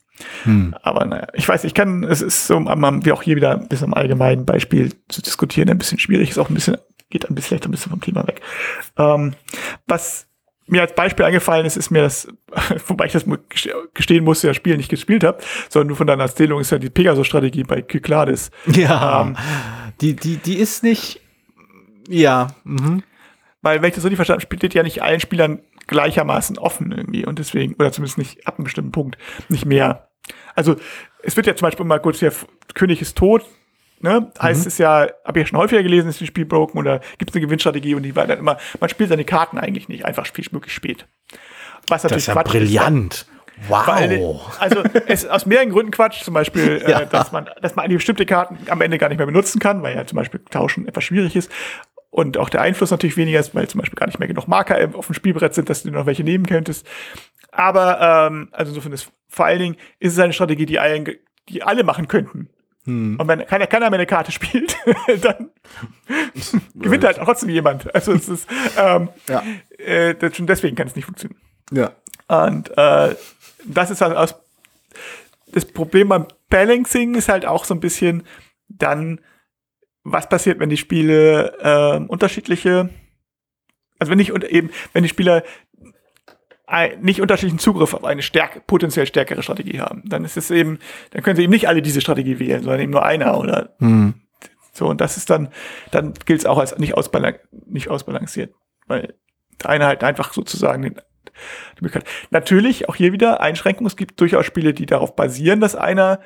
[SPEAKER 3] Hm. Aber naja, ich weiß, ich kann, es ist so, wie auch hier wieder ein bisschen im allgemeinen Beispiel zu diskutieren, ein bisschen schwierig, ist auch ein bisschen, geht ein bisschen, vielleicht ein bisschen vom Thema weg. Ähm, was mir als Beispiel eingefallen ist, ist mir das, [laughs] wobei ich das gestehen musste, das Spiel nicht gespielt habe, sondern nur von deiner Erzählung ist ja die Pegasus-Strategie bei Kyklades.
[SPEAKER 2] Ja, ähm, die, die, die ist nicht, ja, mhm.
[SPEAKER 3] Weil, wenn ich das richtig verstanden habe, spielt ja nicht allen Spielern gleichermaßen offen irgendwie und deswegen, oder zumindest nicht ab einem bestimmten Punkt, nicht mehr. Also, es wird ja zum Beispiel mal kurz, der König ist tot, Ne? Heißt mhm. es ja, habe ich ja schon häufiger gelesen, ist das Spiel broken oder gibt es eine Gewinnstrategie und die war dann immer, man spielt seine Karten eigentlich nicht, einfach viel möglichst spät.
[SPEAKER 2] Was natürlich das ist ja Quatsch brillant. Ist,
[SPEAKER 3] Wow. Weil, also es ist aus mehreren Gründen Quatsch, zum Beispiel, [laughs] äh, ja. äh, dass man, dass man eine bestimmte Karten am Ende gar nicht mehr benutzen kann, weil ja zum Beispiel Tauschen etwas schwierig ist. Und auch der Einfluss natürlich weniger ist, weil zum Beispiel gar nicht mehr genug Marker auf dem Spielbrett sind, dass du noch welche nehmen könntest. Aber ähm, also insofern ist vor allen Dingen ist es eine Strategie, die, allen, die alle machen könnten. Hm. Und wenn keiner, keiner mehr eine Karte spielt, [laughs] dann [laughs] gewinnt halt trotzdem jemand. Also es ist ähm, ja. äh, das, schon deswegen kann es nicht funktionieren.
[SPEAKER 2] Ja.
[SPEAKER 3] Und äh, das ist halt aus das Problem beim Balancing ist halt auch so ein bisschen dann, was passiert, wenn die Spiele äh, unterschiedliche, also wenn nicht und eben, wenn die Spieler nicht unterschiedlichen Zugriff auf eine stärk potenziell stärkere Strategie haben. Dann ist es eben, dann können sie eben nicht alle diese Strategie wählen, sondern eben nur einer oder hm. so. Und das ist dann, dann gilt es auch als nicht, ausbalan nicht ausbalanciert, weil der eine halt einfach sozusagen den, die Möglichkeit. Natürlich auch hier wieder Einschränkungen. Es gibt durchaus Spiele, die darauf basieren, dass einer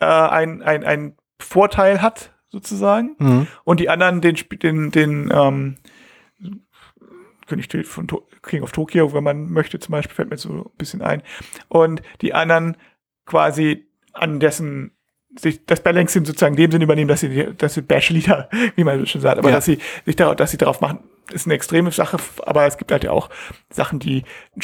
[SPEAKER 3] äh, ein, ein, ein Vorteil hat, sozusagen, mhm. und die anderen den, den, den ähm, König von to King of Tokyo, wenn man möchte, zum Beispiel, fällt mir so ein bisschen ein. Und die anderen quasi an dessen sich das Balancing sozusagen in dem Sinn übernehmen, dass sie, dass sie Bash-Leader, [laughs] wie man schon sagt, aber ja. dass sie sich darauf, dass sie darauf machen, ist eine extreme Sache, aber es gibt halt ja auch Sachen, die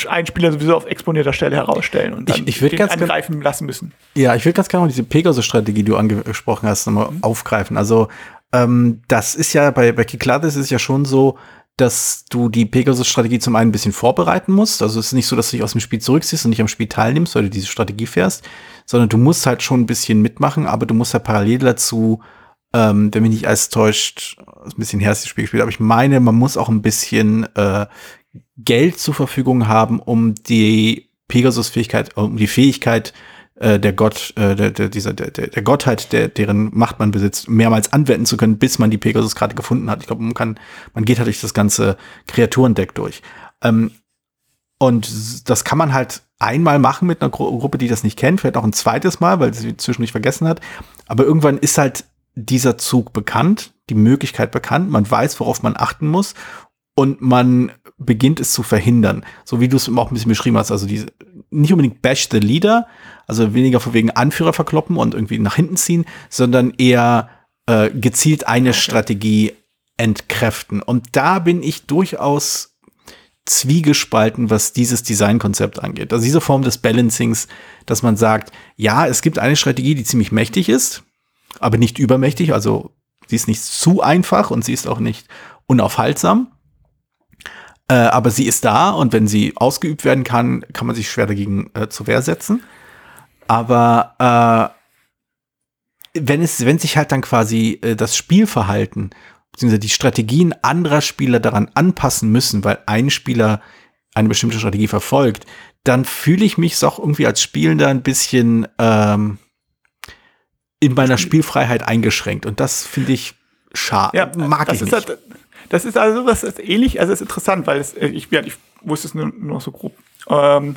[SPEAKER 3] einen Spieler sowieso auf exponierter Stelle herausstellen und dann
[SPEAKER 2] ich, ich ganz
[SPEAKER 3] angreifen lassen müssen.
[SPEAKER 2] Ja, ich würde ganz gerne diese Pegasus-Strategie, die du angesprochen hast, nochmal mhm. aufgreifen. Also ähm, das ist ja bei, bei Kiklades ist es ja schon so, dass du die Pegasus-Strategie zum einen ein bisschen vorbereiten musst. Also es ist nicht so, dass du dich aus dem Spiel zurückziehst und nicht am Spiel teilnimmst, weil du diese Strategie fährst, sondern du musst halt schon ein bisschen mitmachen, aber du musst halt parallel dazu, ähm, wenn mich nicht alles täuscht, ein bisschen her ist das Spiel gespielt, aber ich meine, man muss auch ein bisschen äh, Geld zur Verfügung haben, um die Pegasus-Fähigkeit, um die Fähigkeit äh, der Gott, äh, der, der, dieser, der, der Gottheit, der, deren Macht man besitzt, mehrmals anwenden zu können, bis man die Pegasus gerade gefunden hat. Ich glaube, man kann, man geht halt durch das ganze Kreaturendeck durch. Ähm, und das kann man halt einmal machen mit einer Gru Gruppe, die das nicht kennt, vielleicht auch ein zweites Mal, weil sie zwischendurch vergessen hat. Aber irgendwann ist halt dieser Zug bekannt, die Möglichkeit bekannt, man weiß, worauf man achten muss und man beginnt es zu verhindern. So wie du es auch ein bisschen beschrieben hast, also diese, nicht unbedingt bash the leader, also weniger von wegen Anführer verkloppen und irgendwie nach hinten ziehen, sondern eher äh, gezielt eine Strategie entkräften. Und da bin ich durchaus zwiegespalten, was dieses Designkonzept angeht. Also diese Form des Balancings, dass man sagt, ja, es gibt eine Strategie, die ziemlich mächtig ist, aber nicht übermächtig, also sie ist nicht zu einfach und sie ist auch nicht unaufhaltsam. Äh, aber sie ist da und wenn sie ausgeübt werden kann, kann man sich schwer dagegen äh, zur Wehr setzen. Aber äh, wenn es, wenn sich halt dann quasi äh, das Spielverhalten beziehungsweise die Strategien anderer Spieler daran anpassen müssen, weil ein Spieler eine bestimmte Strategie verfolgt, dann fühle ich mich auch irgendwie als Spielender ein bisschen ähm, in meiner Spielfreiheit eingeschränkt. Und das finde ich schade. Ja,
[SPEAKER 3] mag ich nicht. Halt, das ist also was ist ähnlich, also es ist interessant, weil es, ich, ja, ich wusste es nur, nur so grob. Ähm,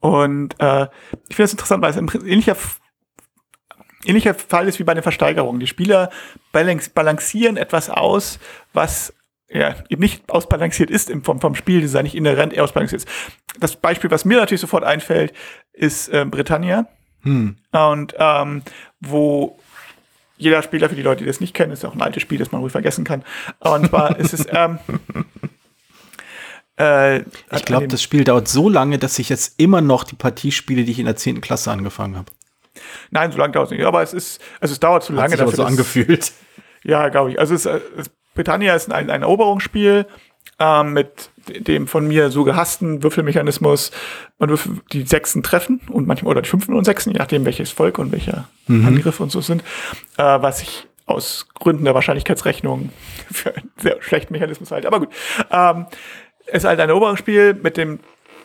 [SPEAKER 3] und äh, ich finde es interessant, weil es ein ähnlicher, ähnlicher Fall ist wie bei den Versteigerungen. Die Spieler balancieren etwas aus, was ja, eben nicht ausbalanciert ist im, vom, vom Spieldesign, nicht inhärent ausbalanciert ist. Das Beispiel, was mir natürlich sofort einfällt, ist äh, Britannia. Hm. Und ähm, wo jeder Spieler, für die Leute, die das nicht kennen, ist auch ein altes Spiel, das man ruhig vergessen kann. Und zwar ist es ähm, [laughs]
[SPEAKER 2] äh, ich glaube, das Spiel dauert so lange, dass ich jetzt immer noch die Partie spiele, die ich in der 10. Klasse angefangen habe.
[SPEAKER 3] Nein, so lange dauert es nicht. Aber es ist, also es dauert zu lange. Hat
[SPEAKER 2] sich dafür, aber so angefühlt.
[SPEAKER 3] Ja, glaube ich. Also es, es, Britannia ist ein, ein Eroberungsspiel ähm, mit dem von mir so gehassten Würfelmechanismus, man würfelt die Sechsen treffen und manchmal, oder die Fünften und Sechsen, je nachdem welches Volk und welcher mhm. Angriff und so sind, äh, was ich aus Gründen der Wahrscheinlichkeitsrechnung [laughs] für einen sehr schlechten Mechanismus halte. Aber gut. Ähm, es ist halt ein Eroberungsspiel mit dem,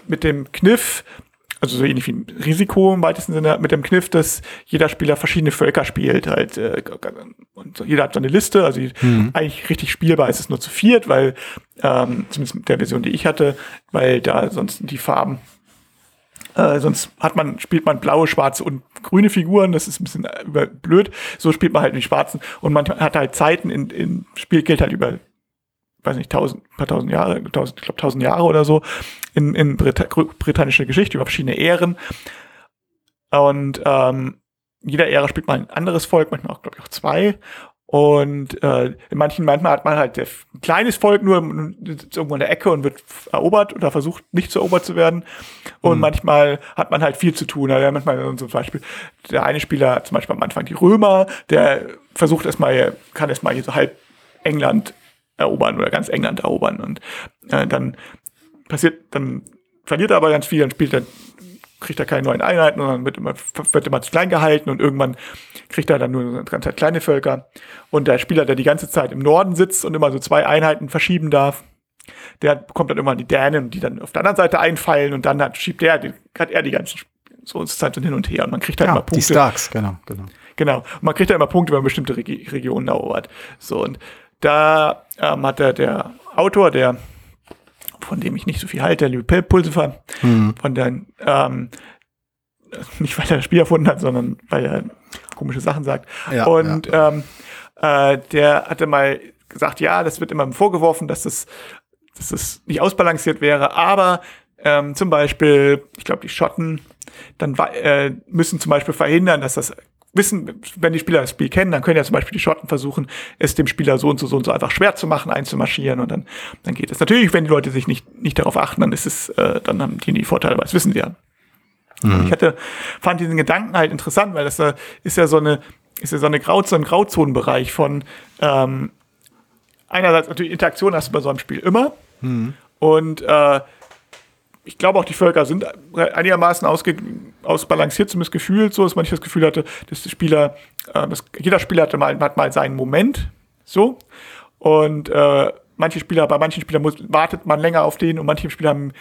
[SPEAKER 3] mit dem Kniff, also so ähnlich wie ein Risiko im weitesten Sinne, mit dem Kniff, dass jeder Spieler verschiedene Völker spielt. Halt, äh, und jeder hat so eine Liste, also mhm. eigentlich richtig spielbar ist es nur zu viert, weil, ähm, zumindest mit der Version, die ich hatte, weil da sonst die Farben äh, sonst hat man, spielt man blaue, schwarze und grüne Figuren, das ist ein bisschen äh, blöd. So spielt man halt die schwarzen und man hat halt Zeiten in, in Spiel gilt halt über weiß nicht, tausend, paar tausend Jahre, tausend, ich glaube tausend Jahre oder so in, in Brit britannischer Geschichte über verschiedene Ehren. Und ähm, jeder Ära spielt mal ein anderes Volk, manchmal auch, glaube ich, auch zwei. Und äh, in manchen, manchmal hat man halt ein kleines Volk nur irgendwo in der Ecke und wird erobert oder versucht nicht zu erobert zu werden. Und mhm. manchmal hat man halt viel zu tun. Also manchmal zum Beispiel, der eine Spieler hat zum Beispiel am Anfang die Römer, der versucht erstmal, kann erstmal hier so halb England erobern oder ganz England erobern. Und äh, dann passiert, dann verliert er aber ganz viel, dann spielt er kriegt er keine neuen Einheiten, sondern wird immer, wird immer zu klein gehalten und irgendwann kriegt er dann nur ganz halt kleine Völker. Und der Spieler, der die ganze Zeit im Norden sitzt und immer so zwei Einheiten verschieben darf, der bekommt dann immer die Dänen, die dann auf der anderen Seite einfallen und dann hat, schiebt der, hat er die ganzen, so ist es halt so hin und her und man kriegt halt ja, immer Punkte.
[SPEAKER 2] Die Starks, genau, genau.
[SPEAKER 3] Genau. Und man kriegt da immer Punkte, wenn man bestimmte Regi Regionen erobert. So, und da ähm, hat der, der Autor, der von dem ich nicht so viel halte, der liebe Pulsifer, hm. von der, ähm, nicht weil er das Spiel erfunden hat, sondern weil er komische Sachen sagt. Ja, und ja. Ähm, äh, der hatte mal gesagt, ja, das wird immer vorgeworfen, dass das, dass das nicht ausbalanciert wäre, aber ähm, zum Beispiel, ich glaube, die Schotten dann äh, müssen zum Beispiel verhindern, dass das wissen, wenn die Spieler das Spiel kennen, dann können ja zum Beispiel die Schotten versuchen, es dem Spieler so und so, so und so einfach schwer zu machen, einzumarschieren und dann, dann geht es. Natürlich, wenn die Leute sich nicht, nicht darauf achten, dann ist es, äh, dann haben die die Vorteile, weil das wissen sie ja. Mhm. Ich hatte, fand diesen Gedanken halt interessant, weil das äh, ist ja so eine, ist ja so eine Grau, so ein Grauzonenbereich von, ähm, einerseits natürlich Interaktion hast du bei so einem Spiel immer mhm. und äh, ich glaube auch, die Völker sind einigermaßen ausbalanciert, zumindest gefühlt so, dass man nicht das Gefühl hatte, dass die Spieler, äh, dass jeder Spieler hatte mal, hat mal seinen Moment, so. Und äh, manche Spieler, bei manchen Spielern muss, wartet man länger auf den und manche Spieler haben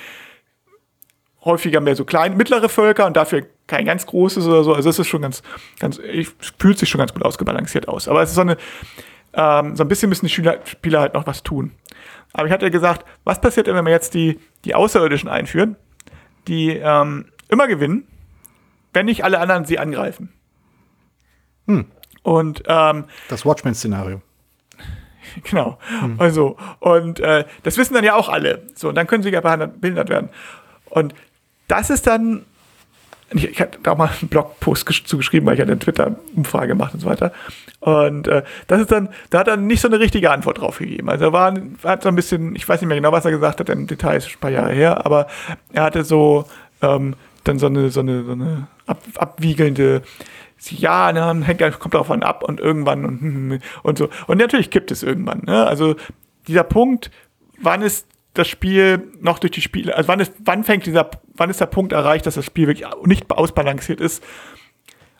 [SPEAKER 3] häufiger mehr so kleine, mittlere Völker und dafür kein ganz großes oder so. Also es ist schon ganz, ganz, fühlt sich schon ganz gut ausgebalanciert aus. Aber es ist so eine, ähm, so ein bisschen müssen die Spieler halt noch was tun. Aber ich hatte gesagt, was passiert denn, wenn wir jetzt die, die Außerirdischen einführen, die ähm, immer gewinnen, wenn nicht alle anderen sie angreifen?
[SPEAKER 2] Hm.
[SPEAKER 3] Und ähm,
[SPEAKER 2] das Watchmen-Szenario. [laughs]
[SPEAKER 3] Genau. Hm. Also, und äh, das wissen dann ja auch alle. So, und dann können sie ja behindert werden. Und das ist dann ich, ich hatte da auch mal einen Blogpost zugeschrieben, weil ich eine Twitter-Umfrage gemacht und so weiter. Und äh, das ist dann, da hat er nicht so eine richtige Antwort drauf gegeben. Also er war, hat so ein bisschen, ich weiß nicht mehr genau, was er gesagt hat, im Detail ist schon ein paar Jahre her, aber er hatte so ähm, dann so eine, so eine, so eine ab, abwiegelnde ja, ne, hängt, kommt davon ab und irgendwann und, [laughs] und so. Und natürlich gibt es irgendwann. Ne? Also dieser Punkt, wann ist das Spiel noch durch die Spiele, also wann ist, wann fängt dieser, wann ist der Punkt erreicht, dass das Spiel wirklich nicht ausbalanciert ist,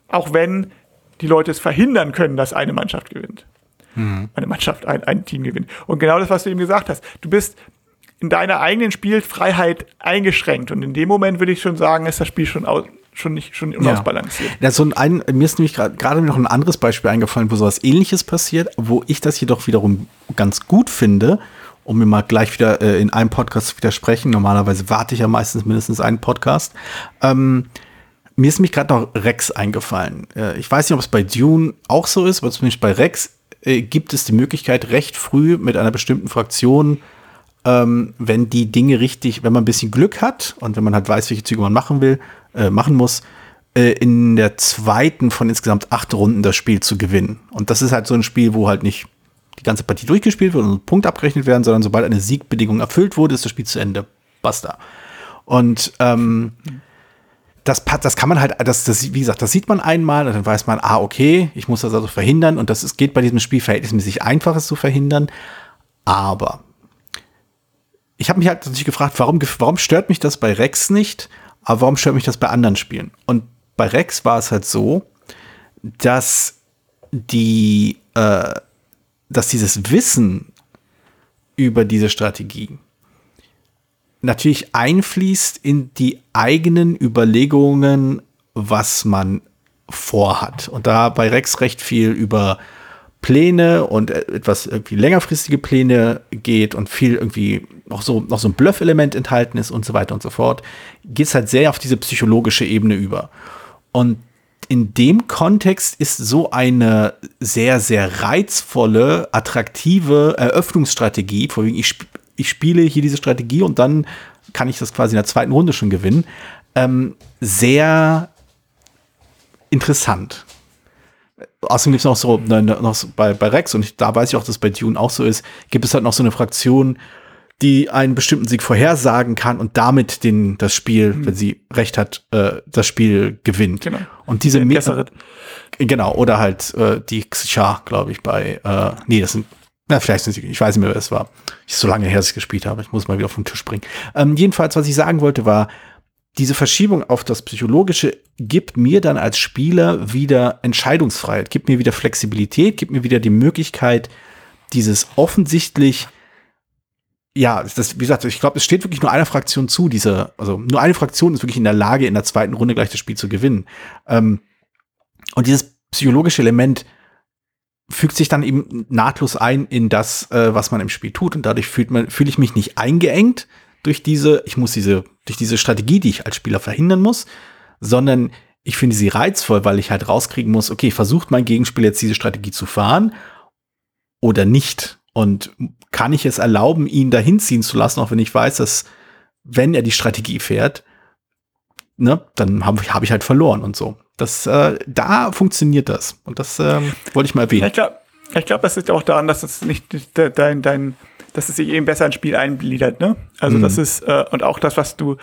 [SPEAKER 3] auch wenn die Leute es verhindern können, dass eine Mannschaft gewinnt. Mhm. Eine Mannschaft, ein, ein Team gewinnt. Und genau das, was du eben gesagt hast. Du bist in deiner eigenen Spielfreiheit eingeschränkt. Und in dem Moment würde ich schon sagen, ist das Spiel schon aus, schon nicht schon unausbalanciert.
[SPEAKER 2] Ja. so ein, mir ist nämlich gerade noch ein anderes Beispiel eingefallen, wo sowas ähnliches passiert, wo ich das jedoch wiederum ganz gut finde um mir mal gleich wieder äh, in einem Podcast zu widersprechen. Normalerweise warte ich ja meistens mindestens einen Podcast. Ähm, mir ist mich gerade noch Rex eingefallen. Äh, ich weiß nicht, ob es bei Dune auch so ist, aber zumindest bei Rex äh, gibt es die Möglichkeit, recht früh mit einer bestimmten Fraktion, ähm, wenn die Dinge richtig, wenn man ein bisschen Glück hat und wenn man halt weiß, welche Züge man machen will, äh, machen muss, äh, in der zweiten von insgesamt acht Runden das Spiel zu gewinnen. Und das ist halt so ein Spiel, wo halt nicht die ganze Partie durchgespielt wird und ein Punkt abgerechnet werden, sondern sobald eine Siegbedingung erfüllt wurde, ist das Spiel zu Ende. Basta. Und ähm, das, das kann man halt, das, das, wie gesagt, das sieht man einmal und dann weiß man, ah, okay, ich muss das also verhindern und das ist, geht bei diesem Spiel verhältnismäßig einfach, es zu verhindern. Aber ich habe mich halt natürlich gefragt, warum, warum stört mich das bei Rex nicht, aber warum stört mich das bei anderen Spielen? Und bei Rex war es halt so, dass die, äh, dass dieses Wissen über diese Strategie natürlich einfließt in die eigenen Überlegungen, was man vorhat. Und da bei Rex recht viel über Pläne und etwas irgendwie längerfristige Pläne geht und viel irgendwie noch so, noch so ein Bluff-Element enthalten ist und so weiter und so fort, geht es halt sehr auf diese psychologische Ebene über. Und in dem Kontext ist so eine sehr, sehr reizvolle, attraktive Eröffnungsstrategie, vorwiegend ich, sp ich spiele hier diese Strategie und dann kann ich das quasi in der zweiten Runde schon gewinnen, ähm, sehr interessant. Außerdem gibt es noch so, ne, ne, noch so bei, bei Rex, und ich, da weiß ich auch, dass bei Dune auch so ist, gibt es halt noch so eine Fraktion, die einen bestimmten Sieg vorhersagen kann und damit den, das Spiel, mhm. wenn sie recht hat, äh, das Spiel gewinnt. Genau. Und diese Meta Genau, oder halt äh, die Xia, glaube ich, bei, äh, nee, das sind, na, vielleicht sind sie, ich weiß nicht mehr, wer es war. Ich so lange her, dass ich gespielt habe. Ich muss mal wieder vom Tisch bringen. Ähm, jedenfalls, was ich sagen wollte, war, diese Verschiebung auf das Psychologische gibt mir dann als Spieler wieder Entscheidungsfreiheit, gibt mir wieder Flexibilität, gibt mir wieder die Möglichkeit, dieses offensichtlich, ja, das, wie gesagt, ich glaube, es steht wirklich nur einer Fraktion zu, diese, also nur eine Fraktion ist wirklich in der Lage, in der zweiten Runde gleich das Spiel zu gewinnen. Ähm, und dieses psychologische Element fügt sich dann eben nahtlos ein in das, äh, was man im Spiel tut. Und dadurch fühlt man, fühle ich mich nicht eingeengt, durch diese, ich muss diese, durch diese Strategie, die ich als Spieler verhindern muss, sondern ich finde sie reizvoll, weil ich halt rauskriegen muss, okay, versucht mein Gegenspieler jetzt diese Strategie zu fahren oder nicht? Und kann ich es erlauben, ihn dahin ziehen zu lassen, auch wenn ich weiß, dass wenn er die Strategie fährt, ne, dann habe hab ich halt verloren und so. Das, äh, da funktioniert das. Und das ähm, wollte ich mal erwähnen.
[SPEAKER 3] Ich glaube, ich glaub, das liegt auch daran, dass es nicht dein, dein, dass es sich eben besser ins Spiel eingliedert, ne? Also mhm. das ist, äh, und auch das, was du,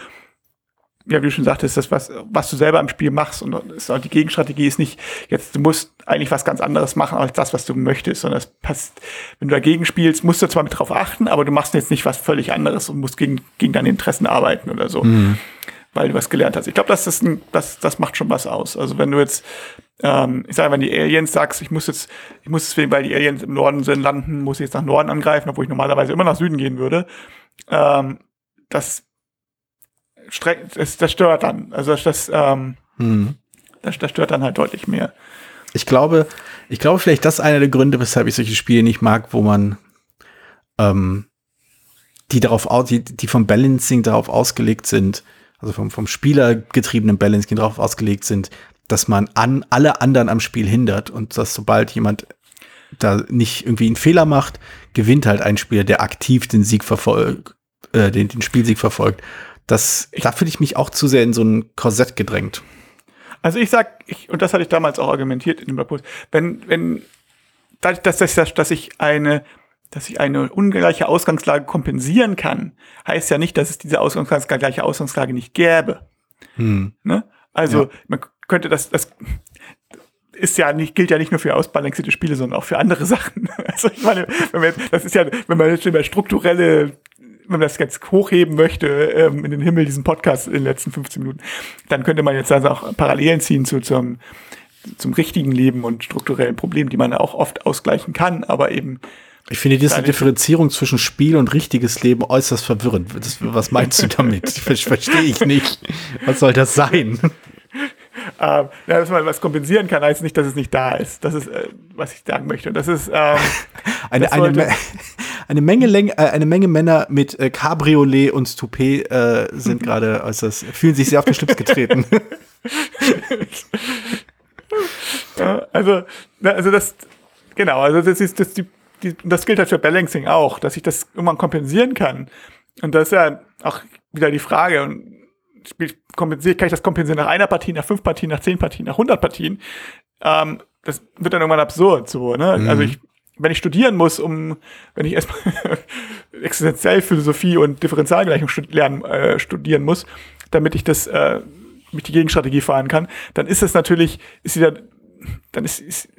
[SPEAKER 3] ja, wie du schon sagtest, das, was, was du selber im Spiel machst und die Gegenstrategie ist nicht, jetzt, du musst eigentlich was ganz anderes machen als das, was du möchtest, sondern es passt, wenn du dagegen spielst, musst du zwar mit drauf achten, aber du machst jetzt nicht was völlig anderes und musst gegen, gegen deine Interessen arbeiten oder so. Mhm. Weil du was gelernt hast. Ich glaube, das ist ein, das, das macht schon was aus. Also wenn du jetzt ähm, ich sage, wenn die Aliens sagst, ich muss jetzt, ich muss deswegen, weil die Aliens im Norden sind, landen, muss ich jetzt nach Norden angreifen, obwohl ich normalerweise immer nach Süden gehen würde. Ähm, das, das, das stört dann. Also das, ähm, hm. das, das stört dann halt deutlich mehr.
[SPEAKER 2] Ich glaube, ich glaube vielleicht, das ist einer der Gründe, weshalb ich solche Spiele nicht mag, wo man ähm, die darauf aus, die, die vom Balancing darauf ausgelegt sind, also vom, vom Spieler getriebenen Balancing darauf ausgelegt sind, dass man an alle anderen am Spiel hindert und dass sobald jemand da nicht irgendwie einen Fehler macht, gewinnt halt ein Spieler, der aktiv den Sieg verfolgt, äh, den, den Spielsieg verfolgt. Das, da fühle ich mich auch zu sehr in so ein Korsett gedrängt.
[SPEAKER 3] Also ich sag, ich, und das hatte ich damals auch argumentiert in dem Blogpost, wenn, wenn, dadurch, dass, dass, dass ich eine, dass ich eine ungleiche Ausgangslage kompensieren kann, heißt ja nicht, dass es diese Ausgangslage, Ausgangslage nicht gäbe. Hm. Ne? Also ja. man könnte das, das ist ja nicht, gilt ja nicht nur für ausbalancierte Spiele, sondern auch für andere [laughs] Sachen. Also ich meine, wenn man, das ist ja, wenn man jetzt über strukturelle, wenn man das jetzt hochheben möchte, ähm, in den Himmel, diesen Podcast in den letzten 15 Minuten, dann könnte man jetzt also auch Parallelen ziehen zu, zum, zum richtigen Leben und strukturellen Problemen, die man auch oft ausgleichen kann, aber eben
[SPEAKER 2] ich finde diese Differenzierung zwischen Spiel und richtiges Leben äußerst verwirrend. Das, was meinst du damit? [laughs] Das verstehe ich nicht. Was soll das sein?
[SPEAKER 3] ähm, ja, dass man was kompensieren kann, heißt nicht, dass es nicht da ist. Das ist, äh, was ich sagen möchte. Und das ist ähm, [laughs]
[SPEAKER 2] eine, eine, Me [laughs] eine, Menge Läng äh, eine Menge Männer mit äh, Cabriolet und Toupet äh, sind gerade äußerst, fühlen sich sehr auf den Schlips getreten. [laughs]
[SPEAKER 3] ja, also, also das, genau, also das ist das, die, die, das gilt halt für Balancing auch, dass ich das irgendwann kompensieren kann. Und das ist ja auch wieder die Frage. Und Spiel kompensiert, kann ich das kompensieren nach einer Partie, nach fünf Partien, nach zehn Partien, nach hundert Partien. Ähm, das wird dann irgendwann absurd, so, ne? Mhm. Also ich, wenn ich studieren muss, um, wenn ich erstmal [laughs] existenziell Philosophie und Differentialgleichung stud lernen, äh, studieren muss, damit ich das, äh, mich die Gegenstrategie fahren kann, dann ist es natürlich, ist wieder, dann ist, ist,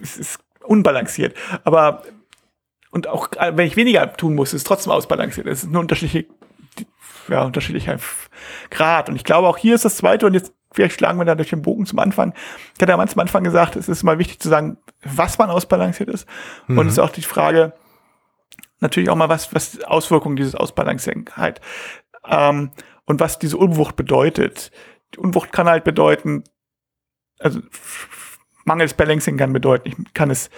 [SPEAKER 3] ist, ist unbalanciert. Aber und auch äh, wenn ich weniger tun muss, ist es trotzdem ausbalanciert. Es ist nur unterschiedliche, ja, unterschiedlicher Grad. Und ich glaube, auch hier ist das zweite, und jetzt vielleicht schlagen wir da durch den Bogen zum Anfang. Ich hatte am Anfang gesagt, es ist mal wichtig zu sagen, was man ausbalanciert ist. Mhm. Und es ist auch die Frage, natürlich auch mal, was, was Auswirkungen dieses Ausbalancieren halt, ähm, und was diese Unwucht bedeutet. Die Unwucht kann halt bedeuten, also mangels Balancing kann bedeuten, ich kann es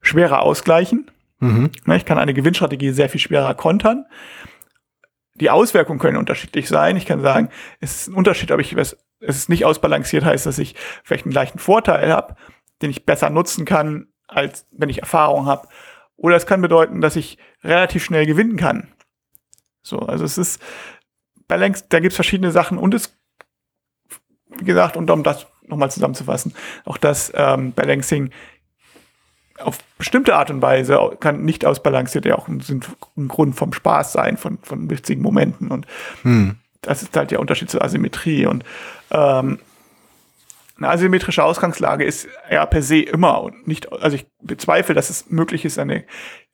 [SPEAKER 3] schwerer ausgleichen. Mhm. Ne, ich kann eine Gewinnstrategie sehr viel schwerer kontern. Die Auswirkungen können unterschiedlich sein. Ich kann sagen, es ist ein Unterschied, ob ich was, es ist nicht ausbalanciert heißt, dass ich vielleicht einen leichten Vorteil habe, den ich besser nutzen kann, als wenn ich Erfahrung habe. Oder es kann bedeuten, dass ich relativ schnell gewinnen kann. So, also es ist Balance, da gibt es verschiedene Sachen und es, wie gesagt, und um das nochmal zusammenzufassen, auch das ähm, Balancing auf bestimmte Art und Weise kann nicht ausbalanciert ja auch ein, ein Grund vom Spaß sein, von, von witzigen Momenten. Und hm. das ist halt der Unterschied zur Asymmetrie. Und ähm, eine asymmetrische Ausgangslage ist ja per se immer und nicht, also ich bezweifle, dass es möglich ist, eine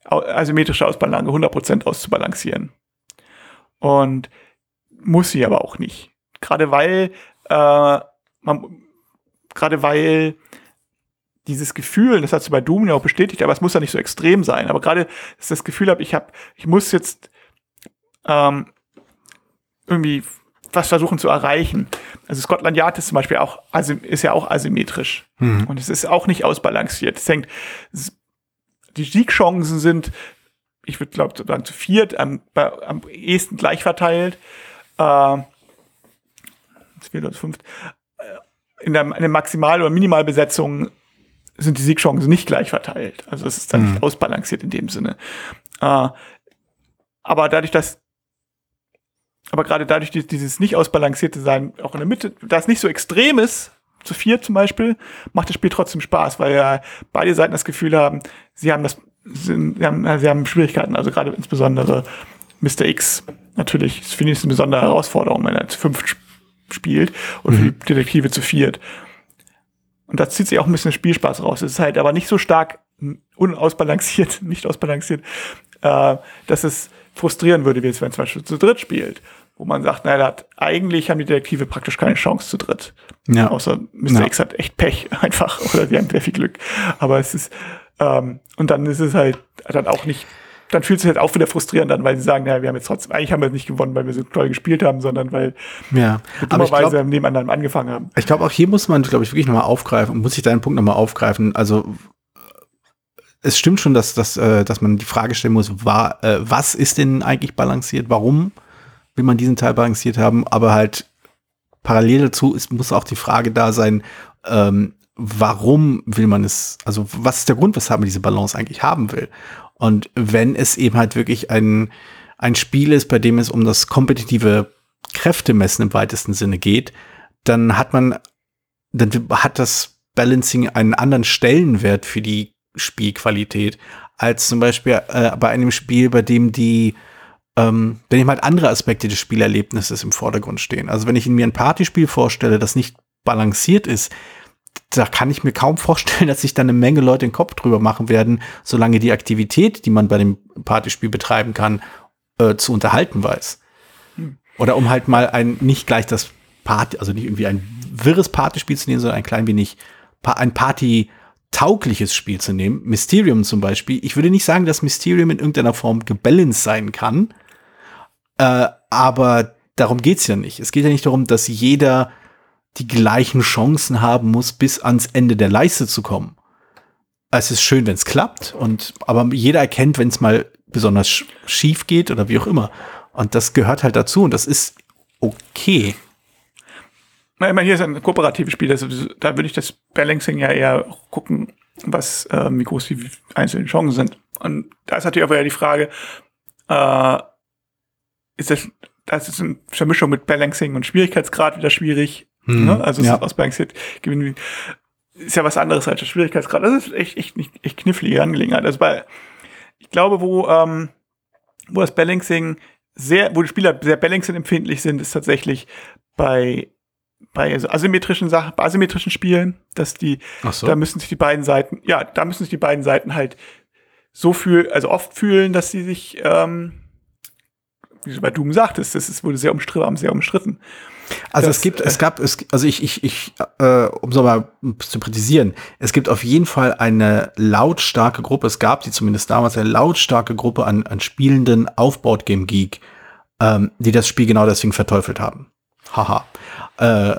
[SPEAKER 3] asymmetrische Ausbalance 100% auszubalancieren. Und muss sie aber auch nicht. Gerade weil, äh, man, gerade weil dieses Gefühl, das hat sie bei Doom ja auch bestätigt, aber es muss ja nicht so extrem sein. Aber gerade, dass ich das Gefühl habe, ich habe, ich muss jetzt ähm, irgendwie was versuchen zu erreichen. Also Scotland Yard ist zum Beispiel auch ist ja auch asymmetrisch mhm. und es ist auch nicht ausbalanciert. Es hängt, die Siegchancen sind, ich würde glaube sagen zu viert, am, am ehesten gleich verteilt. Äh, viert oder fünft. In der, in der Maximal- oder Minimalbesetzung sind die Siegchancen nicht gleich verteilt. Also es ist dann mhm. nicht ausbalanciert in dem Sinne. Äh, aber dadurch, dass aber gerade dadurch, dieses nicht ausbalancierte Sein auch in der Mitte, da es nicht so extrem ist, zu vier zum Beispiel, macht das Spiel trotzdem Spaß, weil ja beide Seiten das Gefühl haben, sie haben das, sie, haben, sie haben Schwierigkeiten, also gerade insbesondere Mr. X natürlich, das finde ich eine besondere Herausforderung, wenn er zu fünf spielt und mhm. die Detektive zu viert. Und da zieht sich auch ein bisschen Spielspaß raus. Es ist halt aber nicht so stark unausbalanciert, [laughs] nicht ausbalanciert, äh, dass es frustrieren würde, wie es, wenn zum Beispiel zu dritt spielt. Wo man sagt, naja, hat, eigentlich haben die Detektive praktisch keine Chance zu dritt. Ja. Außer Mr. Ja. X hat echt Pech [laughs] einfach oder die haben sehr viel Glück. Aber es ist, ähm, und dann ist es halt dann auch nicht dann fühlt es sich halt auch wieder frustrierend an, weil sie sagen, ja, wir haben jetzt trotzdem, eigentlich haben wir nicht gewonnen, weil wir so toll gespielt haben, sondern weil
[SPEAKER 2] ja.
[SPEAKER 3] wir dummerweise nebeneinander angefangen haben.
[SPEAKER 2] Ich glaube, auch hier muss man, glaube ich, wirklich nochmal aufgreifen, muss ich deinen Punkt nochmal aufgreifen. Also es stimmt schon, dass, dass, äh, dass man die Frage stellen muss, war, äh, was ist denn eigentlich balanciert? Warum will man diesen Teil balanciert haben? Aber halt parallel dazu ist, muss auch die Frage da sein, ähm, warum will man es, also was ist der Grund, weshalb man diese Balance eigentlich haben will? Und wenn es eben halt wirklich ein, ein Spiel ist, bei dem es um das kompetitive Kräftemessen im weitesten Sinne geht, dann hat man, dann hat das Balancing einen anderen Stellenwert für die Spielqualität als zum Beispiel äh, bei einem Spiel, bei dem die ähm, wenn eben halt andere Aspekte des Spielerlebnisses im Vordergrund stehen. Also wenn ich mir ein Partyspiel vorstelle, das nicht balanciert ist, da kann ich mir kaum vorstellen, [laughs] dass sich dann eine Menge Leute den Kopf drüber machen werden, solange die Aktivität, die man bei dem Partyspiel betreiben kann, äh, zu unterhalten weiß. Hm. Oder um halt mal ein, nicht gleich das Party, also nicht irgendwie ein wirres Partyspiel zu nehmen, sondern ein klein wenig, ein Party-taugliches Spiel zu nehmen. Mysterium zum Beispiel. Ich würde nicht sagen, dass Mysterium in irgendeiner Form gebalanced sein kann, äh, aber darum geht's ja nicht. Es geht ja nicht darum, dass jeder die gleichen Chancen haben muss, bis ans Ende der Leiste zu kommen. Es ist schön, wenn es klappt, und aber jeder erkennt, wenn es mal besonders schief geht oder wie auch immer. Und das gehört halt dazu und das ist okay.
[SPEAKER 3] Ich meine, hier ist ein kooperatives Spiel, also da würde ich das Balancing ja eher gucken, was, äh, wie groß die einzelnen Chancen sind. Und da ist natürlich auch wieder die Frage, äh, ist das, das ist eine Vermischung mit Balancing und Schwierigkeitsgrad wieder schwierig. Hm, ne? Also ja. ausbalanciert gewinnen ist ja was anderes als der Schwierigkeitsgrad. Das ist echt, echt, echt, echt knifflige Angelegenheit. Also bei, ich glaube, wo, ähm, wo das Balancing sehr, wo die Spieler sehr Balancing empfindlich sind, ist tatsächlich bei bei also asymmetrischen Sachen, bei asymmetrischen Spielen, dass die, so. da müssen sich die beiden Seiten, ja, da müssen sich die beiden Seiten halt so fühlen, also oft fühlen, dass sie sich, ähm, wie du sagtest, das ist, wurde sehr umstritten, sehr umstritten.
[SPEAKER 2] Also das, es gibt, äh, es gab, es, also ich, ich, ich, äh, um so mal zu präzisieren, es gibt auf jeden Fall eine lautstarke Gruppe, es gab sie zumindest damals, eine lautstarke Gruppe an, an Spielenden auf Board Game Geek, ähm, die das Spiel genau deswegen verteufelt haben. Haha. Äh,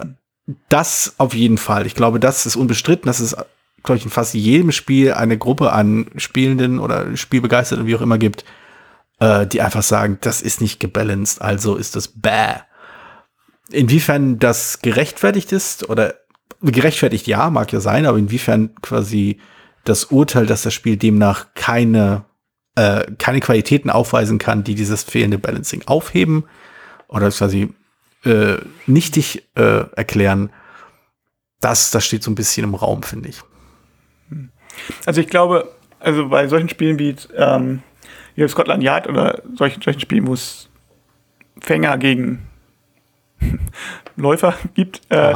[SPEAKER 2] das auf jeden Fall. Ich glaube, das ist unbestritten. Das ist, glaube ich, in fast jedem Spiel eine Gruppe an Spielenden oder Spielbegeisterten, wie auch immer gibt, äh, die einfach sagen, das ist nicht gebalanced, also ist das bäh. Inwiefern das gerechtfertigt ist oder gerechtfertigt ja, mag ja sein, aber inwiefern quasi das Urteil, dass das Spiel demnach keine, äh, keine Qualitäten aufweisen kann, die dieses fehlende Balancing aufheben oder quasi äh, nichtig äh, erklären, das, das steht so ein bisschen im Raum, finde ich.
[SPEAKER 3] Also ich glaube, also bei solchen Spielen wie, ähm, wie Scotland Yard oder solchen, solchen Spielen, wo es Fänger gegen [laughs] Läufer gibt, äh,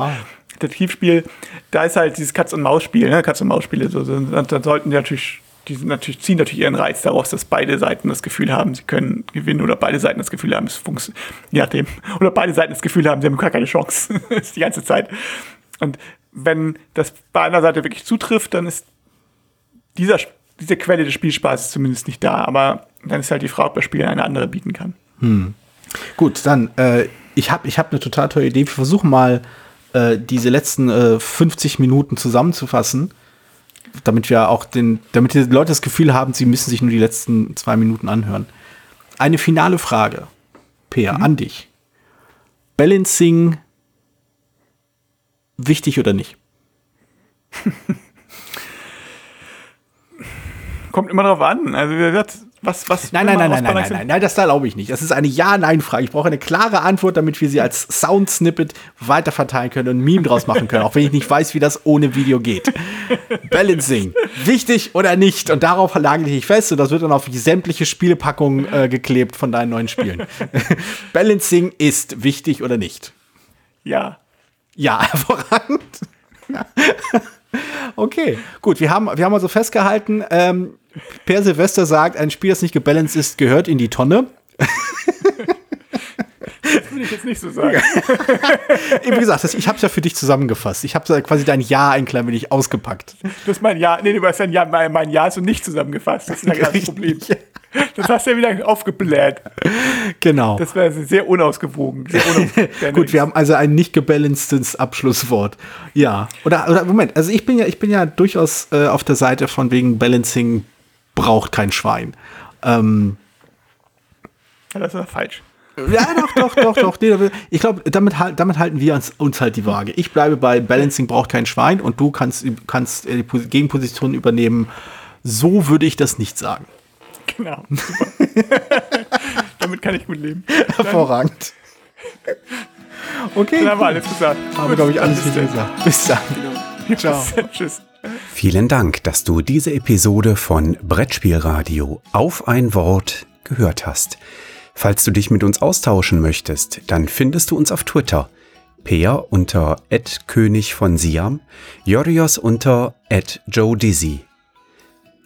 [SPEAKER 3] Detektivspiel, da ist halt dieses Katz-und-Maus-Spiel, ne? Katz-und-Maus-Spiele, so, so, da sollten die natürlich, die sind natürlich, ziehen natürlich ihren Reiz daraus, dass beide Seiten das Gefühl haben, sie können gewinnen oder beide Seiten das Gefühl haben, es funktioniert, je nachdem, [laughs] oder beide Seiten das Gefühl haben, sie haben gar keine Chance, [laughs] die ganze Zeit. Und wenn das bei einer Seite wirklich zutrifft, dann ist dieser, diese Quelle des Spielspaßes zumindest nicht da. Aber dann ist halt die Frage, ob das Spiel eine andere bieten kann.
[SPEAKER 2] Hm. Gut, dann, äh, ich habe ich hab eine total tolle Idee. Wir versuchen mal, äh, diese letzten äh, 50 Minuten zusammenzufassen, damit wir auch den, damit die Leute das Gefühl haben, sie müssen sich nur die letzten zwei Minuten anhören. Eine finale Frage, Peer, mhm. an dich. Balancing wichtig oder nicht? [laughs]
[SPEAKER 3] Kommt immer drauf an. Also, wie gesagt, was, was.
[SPEAKER 2] Nein, nein, nein, nein, nein, nein, nein, nein, das erlaube ich nicht. Das ist eine Ja-Nein-Frage. Ich brauche eine klare Antwort, damit wir sie als Sound-Snippet weiterverteilen können und ein Meme draus machen können, auch wenn ich nicht weiß, wie das ohne Video geht. Balancing. Wichtig oder nicht? Und darauf lage ich fest und das wird dann auf sämtliche Spielepackungen äh, geklebt von deinen neuen Spielen. [laughs] Balancing ist wichtig oder nicht?
[SPEAKER 3] Ja.
[SPEAKER 2] Ja, [laughs] hervorragend. Okay, gut, wir haben, wir haben also festgehalten, ähm, Per Silvester sagt, ein Spiel, das nicht gebalanced ist, gehört in die Tonne.
[SPEAKER 3] Das würde ich jetzt nicht so sagen.
[SPEAKER 2] Wie gesagt, das, ich habe es ja für dich zusammengefasst. Ich habe quasi dein Ja ein klein wenig ausgepackt.
[SPEAKER 3] Du hast mein Ja, nee, du hast dein Ja, mein, mein Ja so nicht zusammengefasst. Das ist ja kein Problem. Das hast du ja wieder aufgebläht.
[SPEAKER 2] Genau.
[SPEAKER 3] Das wäre sehr unausgewogen. Sehr [laughs]
[SPEAKER 2] unausgewogen. Gut, wir haben also ein nicht gebalancedes Abschlusswort. Ja. Oder, oder Moment, also ich bin ja, ich bin ja durchaus äh, auf der Seite von wegen Balancing braucht kein Schwein. Ähm,
[SPEAKER 3] ja, das ist falsch.
[SPEAKER 2] Ja, doch, doch, doch, [laughs] doch. Nee, ich glaube, damit, damit halten wir uns, uns halt die Waage. Ich bleibe bei Balancing braucht kein Schwein und du kannst, kannst die Gegenposition übernehmen. So würde ich das nicht sagen.
[SPEAKER 3] Genau. [laughs] Damit kann ich gut leben.
[SPEAKER 2] Hervorragend.
[SPEAKER 3] Okay. Dann haben wir alles gesagt.
[SPEAKER 2] Haben wir, glaube ich, alles gesagt. Bis dann.
[SPEAKER 1] Genau. Ciao. Tschüss. Vielen Dank, dass du diese Episode von Brettspielradio auf ein Wort gehört hast. Falls du dich mit uns austauschen möchtest, dann findest du uns auf Twitter. Peer unter König von Siam, Jorios unter Joe Dizzy.